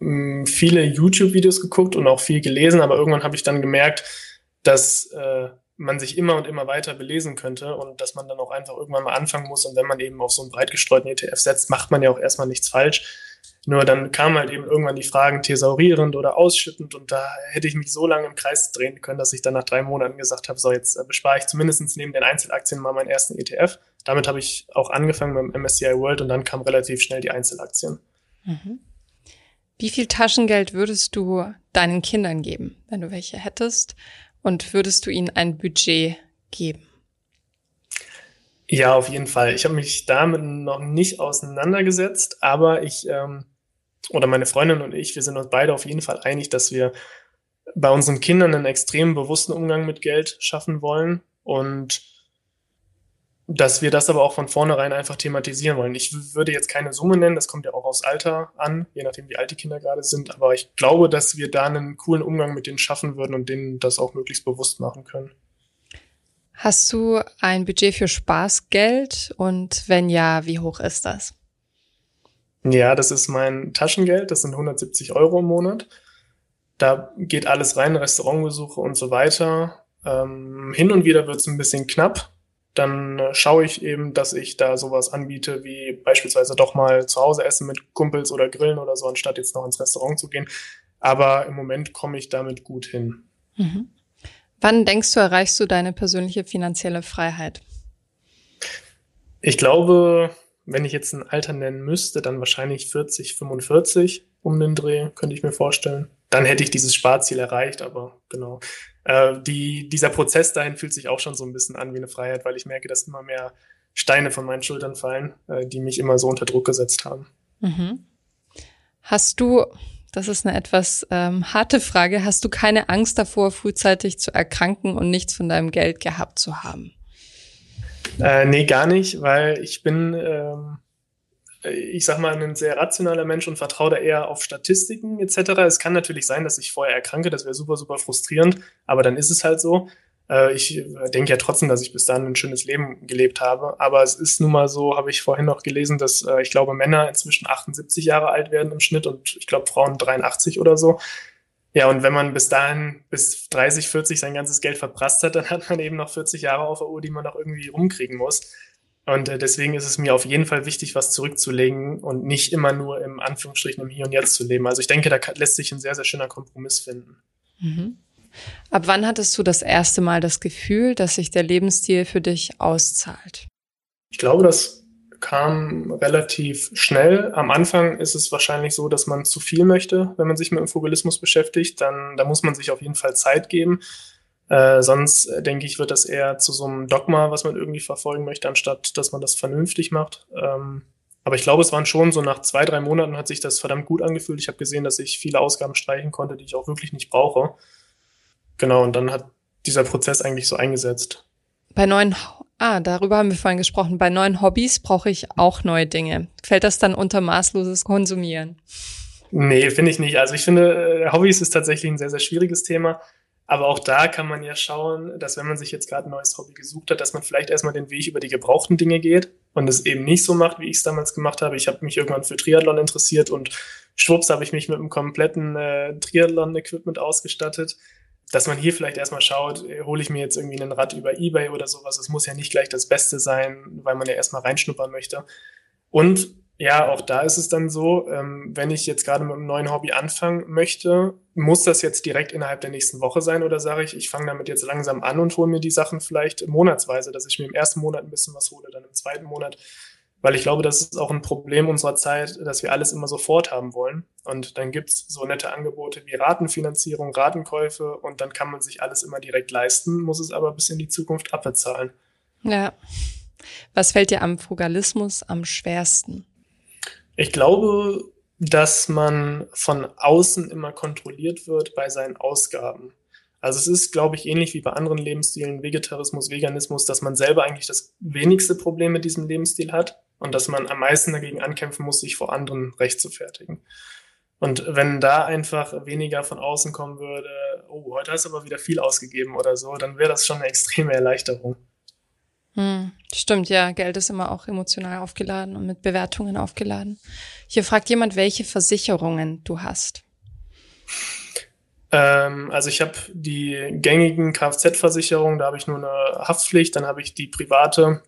ähm, viele YouTube-Videos geguckt und auch viel gelesen, aber irgendwann habe ich dann gemerkt, dass äh, man sich immer und immer weiter belesen könnte und dass man dann auch einfach irgendwann mal anfangen muss. Und wenn man eben auf so einen breit gestreuten ETF setzt, macht man ja auch erstmal nichts falsch. Nur dann kamen halt eben irgendwann die Fragen thesaurierend oder ausschüttend und da hätte ich mich so lange im Kreis drehen können, dass ich dann nach drei Monaten gesagt habe, so jetzt äh, bespare ich zumindest neben den Einzelaktien mal meinen ersten ETF. Damit habe ich auch angefangen beim MSCI World und dann kam relativ schnell die Einzelaktien. Mhm. Wie viel Taschengeld würdest du deinen Kindern geben, wenn du welche hättest? Und würdest du ihnen ein Budget geben? Ja, auf jeden Fall. Ich habe mich damit noch nicht auseinandergesetzt, aber ich ähm, oder meine Freundin und ich, wir sind uns beide auf jeden Fall einig, dass wir bei unseren Kindern einen extrem bewussten Umgang mit Geld schaffen wollen und dass wir das aber auch von vornherein einfach thematisieren wollen. Ich würde jetzt keine Summe nennen, das kommt ja auch aufs Alter an, je nachdem, wie alt die Kinder gerade sind. Aber ich glaube, dass wir da einen coolen Umgang mit denen schaffen würden und denen das auch möglichst bewusst machen können. Hast du ein Budget für Spaßgeld und wenn ja, wie hoch ist das? Ja, das ist mein Taschengeld, das sind 170 Euro im Monat. Da geht alles rein, Restaurantbesuche und so weiter. Ähm, hin und wieder wird es ein bisschen knapp, dann äh, schaue ich eben, dass ich da sowas anbiete, wie beispielsweise doch mal zu Hause essen mit Kumpels oder grillen oder so, anstatt jetzt noch ins Restaurant zu gehen. Aber im Moment komme ich damit gut hin. Mhm. Wann denkst du, erreichst du deine persönliche finanzielle Freiheit? Ich glaube, wenn ich jetzt ein Alter nennen müsste, dann wahrscheinlich 40, 45 um den Dreh, könnte ich mir vorstellen. Dann hätte ich dieses Sparziel erreicht, aber genau äh, die, dieser Prozess dahin fühlt sich auch schon so ein bisschen an wie eine Freiheit, weil ich merke, dass immer mehr Steine von meinen Schultern fallen, äh, die mich immer so unter Druck gesetzt haben. Mhm. Hast du, das ist eine etwas ähm, harte Frage, hast du keine Angst davor, frühzeitig zu erkranken und nichts von deinem Geld gehabt zu haben? Äh, nee, gar nicht, weil ich bin ähm, ich sag mal, ein sehr rationaler Mensch und vertraue da eher auf Statistiken etc. Es kann natürlich sein, dass ich vorher erkranke, das wäre super, super frustrierend, aber dann ist es halt so. Äh, ich denke ja trotzdem, dass ich bis dahin ein schönes Leben gelebt habe, aber es ist nun mal so, habe ich vorhin noch gelesen, dass äh, ich glaube, Männer inzwischen 78 Jahre alt werden im Schnitt und ich glaube, Frauen 83 oder so. Ja, und wenn man bis dahin bis 30, 40 sein ganzes Geld verprasst hat, dann hat man eben noch 40 Jahre auf der Uhr, die man noch irgendwie rumkriegen muss. Und äh, deswegen ist es mir auf jeden Fall wichtig, was zurückzulegen und nicht immer nur im Anführungsstrichen im Hier und Jetzt zu leben. Also ich denke, da lässt sich ein sehr, sehr schöner Kompromiss finden. Mhm. Ab wann hattest du das erste Mal das Gefühl, dass sich der Lebensstil für dich auszahlt? Ich glaube, das kam relativ schnell. Am Anfang ist es wahrscheinlich so, dass man zu viel möchte, wenn man sich mit dem Fugelismus beschäftigt. Dann da muss man sich auf jeden Fall Zeit geben. Äh, sonst äh, denke ich, wird das eher zu so einem Dogma, was man irgendwie verfolgen möchte, anstatt dass man das vernünftig macht. Ähm, aber ich glaube, es waren schon so nach zwei, drei Monaten hat sich das verdammt gut angefühlt. Ich habe gesehen, dass ich viele Ausgaben streichen konnte, die ich auch wirklich nicht brauche. Genau, und dann hat dieser Prozess eigentlich so eingesetzt. Bei neuen, ah, darüber haben wir vorhin gesprochen. Bei neuen Hobbys brauche ich auch neue Dinge. Fällt das dann unter maßloses Konsumieren? Nee, finde ich nicht. Also ich finde, äh, Hobbys ist tatsächlich ein sehr, sehr schwieriges Thema. Aber auch da kann man ja schauen, dass wenn man sich jetzt gerade ein neues Hobby gesucht hat, dass man vielleicht erstmal den Weg über die gebrauchten Dinge geht und es eben nicht so macht, wie ich es damals gemacht habe. Ich habe mich irgendwann für Triathlon interessiert und schwupps habe ich mich mit einem kompletten äh, Triathlon-Equipment ausgestattet. Dass man hier vielleicht erstmal schaut, äh, hole ich mir jetzt irgendwie ein Rad über Ebay oder sowas. Es muss ja nicht gleich das Beste sein, weil man ja erstmal reinschnuppern möchte. Und ja, auch da ist es dann so, ähm, wenn ich jetzt gerade mit einem neuen Hobby anfangen möchte, muss das jetzt direkt innerhalb der nächsten Woche sein oder sage ich, ich fange damit jetzt langsam an und hole mir die Sachen vielleicht monatsweise, dass ich mir im ersten Monat ein bisschen was hole, dann im zweiten Monat. Weil ich glaube, das ist auch ein Problem unserer Zeit, dass wir alles immer sofort haben wollen. Und dann gibt's so nette Angebote wie Ratenfinanzierung, Ratenkäufe und dann kann man sich alles immer direkt leisten, muss es aber bis in die Zukunft abbezahlen. Ja. Was fällt dir am Frugalismus am schwersten? Ich glaube, dass man von außen immer kontrolliert wird bei seinen Ausgaben. Also es ist, glaube ich, ähnlich wie bei anderen Lebensstilen, Vegetarismus, Veganismus, dass man selber eigentlich das wenigste Problem mit diesem Lebensstil hat und dass man am meisten dagegen ankämpfen muss, sich vor anderen recht zu fertigen. Und wenn da einfach weniger von außen kommen würde, oh, heute hast du aber wieder viel ausgegeben oder so, dann wäre das schon eine extreme Erleichterung. Hm, stimmt, ja. Geld ist immer auch emotional aufgeladen und mit Bewertungen aufgeladen. Hier fragt jemand, welche Versicherungen du hast. Ähm, also ich habe die gängigen Kfz-Versicherungen, da habe ich nur eine Haftpflicht, dann habe ich die private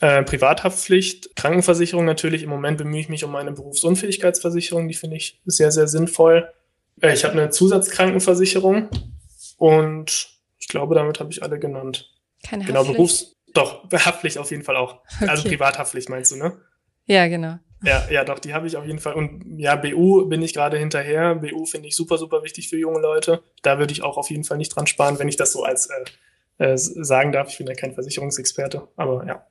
äh, Privathaftpflicht, Krankenversicherung natürlich. Im Moment bemühe ich mich um meine Berufsunfähigkeitsversicherung, die finde ich sehr, sehr sinnvoll. Äh, ich habe eine Zusatzkrankenversicherung und ich glaube, damit habe ich alle genannt. Keine genau, Berufs doch, Haftpflicht auf jeden Fall auch. Also okay. Also Privathaftpflicht meinst du, ne? Ja, genau. Ja, ja, doch, die habe ich auf jeden Fall. Und ja, BU bin ich gerade hinterher. BU finde ich super, super wichtig für junge Leute. Da würde ich auch auf jeden Fall nicht dran sparen, wenn ich das so als äh, äh, sagen darf. Ich bin ja kein Versicherungsexperte, aber ja.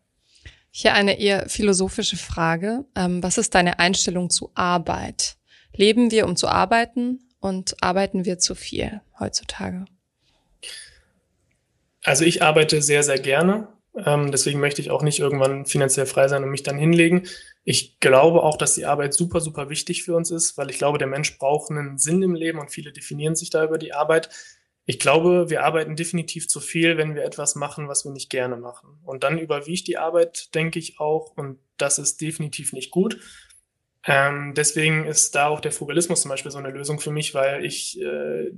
Hier eine eher philosophische Frage. Ähm, was ist deine Einstellung zu Arbeit? Leben wir, um zu arbeiten und arbeiten wir zu viel heutzutage? Also ich arbeite sehr, sehr gerne Ähm, deswegen möchte ich auch nicht irgendwann finanziell frei sein und mich dann hinlegen. Ich glaube auch, dass die Arbeit super, super wichtig für uns ist, weil ich glaube, der Mensch braucht einen Sinn im Leben und viele definieren sich da über die Arbeit. Ich glaube, wir arbeiten definitiv zu viel, wenn wir etwas machen, was wir nicht gerne machen. Und dann überwiegt die Arbeit, denke ich auch, und das ist definitiv nicht gut. Ähm, deswegen ist da auch der Frugalismus zum Beispiel so eine Lösung für mich, weil ich äh,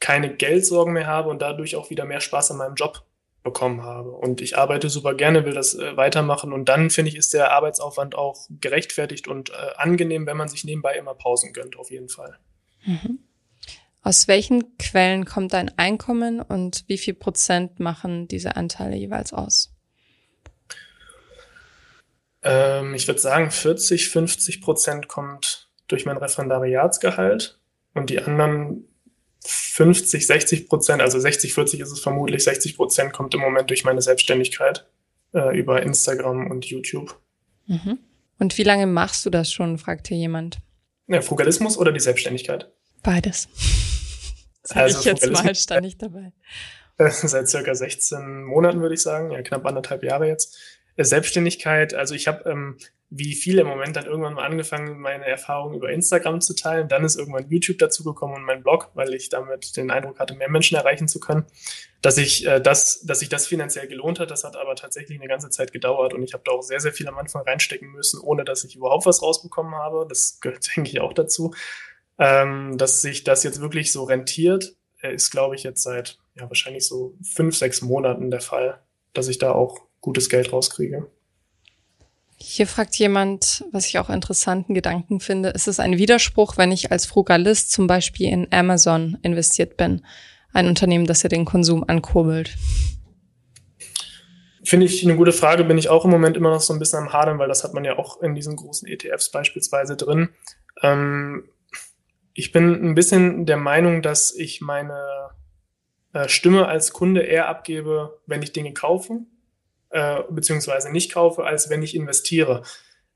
keine Geldsorgen mehr habe und dadurch auch wieder mehr Spaß an meinem Job bekommen habe. Und ich arbeite super gerne, will das äh, weitermachen. Und dann finde ich, ist der Arbeitsaufwand auch gerechtfertigt und äh, angenehm, wenn man sich nebenbei immer Pausen gönnt, auf jeden Fall. Mhm. Aus welchen Quellen kommt dein Einkommen und wie viel Prozent machen diese Anteile jeweils aus? Ähm, ich würde sagen, 40, 50 Prozent kommt durch mein Referendariatsgehalt und die anderen 50, 60 Prozent, also 60, 40 ist es vermutlich, 60 Prozent kommt im Moment durch meine Selbstständigkeit äh, über Instagram und YouTube. Mhm. Und wie lange machst du das schon, fragt hier jemand. Ja, Frugalismus oder die Selbstständigkeit? Beides. Sag also ich jetzt mal, stand ich dabei. Seit circa 16 Monaten würde ich sagen, ja knapp anderthalb Jahre jetzt. Selbstständigkeit, also ich habe ähm, wie viele im Moment dann irgendwann mal angefangen, meine Erfahrungen über Instagram zu teilen. Dann ist irgendwann YouTube dazugekommen und mein Blog, weil ich damit den Eindruck hatte, mehr Menschen erreichen zu können. Dass ich äh, das, dass sich das finanziell gelohnt hat, das hat aber tatsächlich eine ganze Zeit gedauert und ich habe da auch sehr, sehr viel am Anfang reinstecken müssen, ohne dass ich überhaupt was rausbekommen habe. Das gehört, denke ich, auch dazu. Ähm, dass sich das jetzt wirklich so rentiert, äh, ist, glaube ich, jetzt seit ja wahrscheinlich so fünf, sechs Monaten der Fall, dass ich da auch gutes Geld rauskriege. Hier fragt jemand, was ich auch interessanten Gedanken finde, ist es ein Widerspruch, wenn ich als Frugalist zum Beispiel in Amazon investiert bin, ein Unternehmen, das ja den Konsum ankurbelt? Finde ich eine gute Frage, bin ich auch im Moment immer noch so ein bisschen am Hadern, weil das hat man ja auch in diesen großen ETFs beispielsweise drin. Ähm, ich bin ein bisschen der Meinung, dass ich meine äh, Stimme als Kunde eher abgebe, wenn ich Dinge kaufe äh, beziehungsweise nicht kaufe, als wenn ich investiere.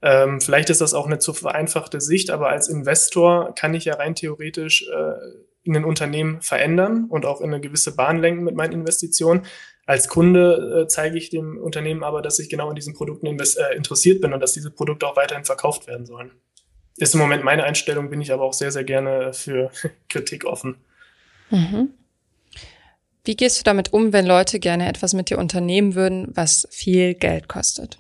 Ähm, vielleicht ist das auch eine zu vereinfachte Sicht, aber als Investor kann ich ja rein theoretisch äh, ein Unternehmen verändern und auch in eine gewisse Bahn lenken mit meinen Investitionen. Als Kunde äh, zeige ich dem Unternehmen aber, dass ich genau in diesen Produkten äh, interessiert bin und dass diese Produkte auch weiterhin verkauft werden sollen. Ist im Moment meine Einstellung, bin ich aber auch sehr, sehr gerne für Kritik offen. Mhm. Wie gehst du damit um, wenn Leute gerne etwas mit dir unternehmen würden, was viel Geld kostet?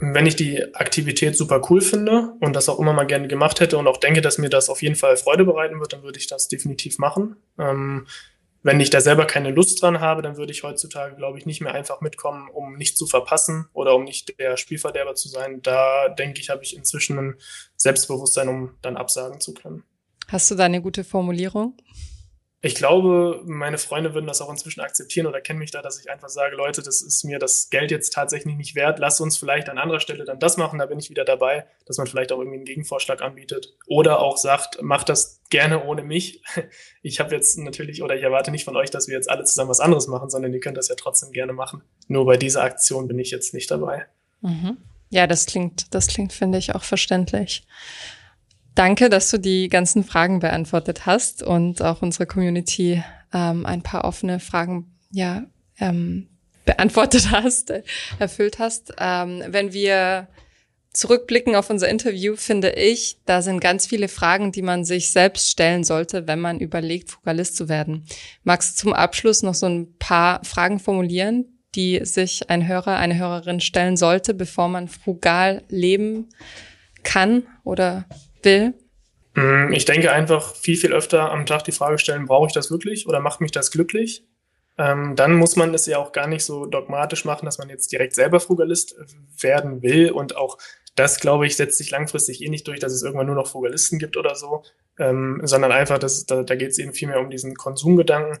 Wenn ich die Aktivität super cool finde und das auch immer mal gerne gemacht hätte und auch denke, dass mir das auf jeden Fall Freude bereiten wird, dann würde ich das definitiv machen. Ähm, wenn ich da selber keine Lust dran habe, dann würde ich heutzutage, glaube ich, nicht mehr einfach mitkommen, um nicht zu verpassen oder um nicht der Spielverderber zu sein. Da denke ich, habe ich inzwischen ein Selbstbewusstsein, um dann absagen zu können. Hast du da eine gute Formulierung? Ich glaube, meine Freunde würden das auch inzwischen akzeptieren oder kennen mich da, dass ich einfach sage, Leute, das ist mir das Geld jetzt tatsächlich nicht wert. Lasst uns vielleicht an anderer Stelle dann das machen. Da bin ich wieder dabei, dass man vielleicht auch irgendwie einen Gegenvorschlag anbietet oder auch sagt, macht das gerne ohne mich. Ich habe jetzt natürlich oder ich erwarte nicht von euch, dass wir jetzt alle zusammen was anderes machen, sondern ihr könnt das ja trotzdem gerne machen. Nur bei dieser Aktion bin ich jetzt nicht dabei. Mhm. Ja, das klingt, das klingt, finde ich, auch verständlich. Danke, dass du die ganzen Fragen beantwortet hast und auch unsere Community ähm, ein paar offene Fragen ja ähm, beantwortet hast, äh, erfüllt hast. Ähm, wenn wir zurückblicken auf unser Interview, finde ich, da sind ganz viele Fragen, die man sich selbst stellen sollte, wenn man überlegt, Frugalist zu werden. Magst du zum Abschluss noch so ein paar Fragen formulieren, die sich ein Hörer, eine Hörerin stellen sollte, bevor man frugal leben kann oder will? Mm, ich denke einfach viel, viel öfter am Tag die Frage stellen, brauche ich das wirklich oder macht mich das glücklich? Ähm, dann muss man es ja auch gar nicht so dogmatisch machen, dass man jetzt direkt selber Frugalist werden will. Und auch das, glaube ich, setzt sich langfristig eh nicht durch, dass es irgendwann nur noch Frugalisten gibt oder so, ähm, sondern einfach, dass, da, da geht es eben viel mehr um diesen Konsumgedanken.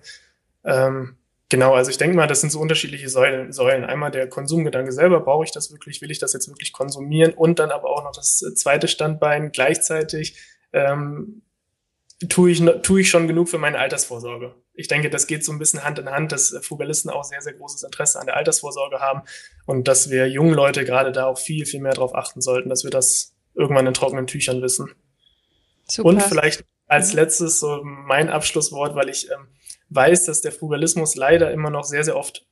Ähm, Genau, also ich denke mal, das sind so unterschiedliche Säulen. Säulen. Einmal der Konsumgedanke selber, brauche ich das wirklich, will ich das jetzt wirklich konsumieren? Und dann aber auch noch das äh, zweite Standbein, gleichzeitig ähm, tue, ich, tue ich schon genug für meine Altersvorsorge. Ich denke, das geht so ein bisschen Hand in Hand, dass Frugalisten auch sehr, sehr großes Interesse an der Altersvorsorge haben und dass wir jungen Leute gerade da auch viel, viel mehr darauf achten sollten, dass wir das irgendwann in trockenen Tüchern wissen. Super. Und vielleicht als letztes so mein Abschlusswort, weil ich ähm, weiß, dass der Frugalismus leider immer noch sehr, sehr oft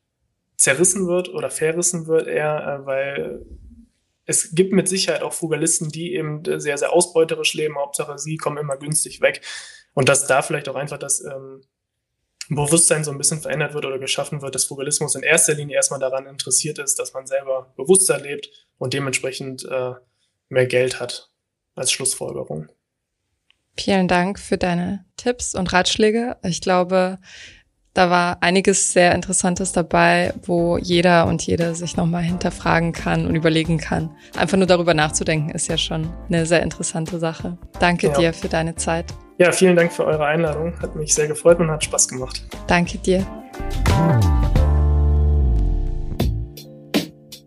zerrissen wird oder verrissen wird eher, äh, weil es gibt mit Sicherheit auch Frugalisten, die eben sehr, sehr ausbeuterisch leben. Hauptsache, sie kommen immer günstig weg. Und dass da vielleicht auch einfach das ähm, Bewusstsein so ein bisschen verändert wird oder geschaffen wird, dass Frugalismus in erster Linie erstmal daran interessiert ist, dass man selber bewusster lebt und dementsprechend äh, mehr Geld hat als Schlussfolgerung. Vielen Dank für deine Tipps und Ratschläge. Ich glaube, da war einiges sehr Interessantes dabei, wo jeder und jede sich nochmal hinterfragen kann und überlegen kann. Einfach nur darüber nachzudenken ist ja schon eine sehr interessante Sache. Danke ja. dir für deine Zeit. Ja, vielen Dank für eure Einladung. Hat mich sehr gefreut und hat Spaß gemacht. Danke dir.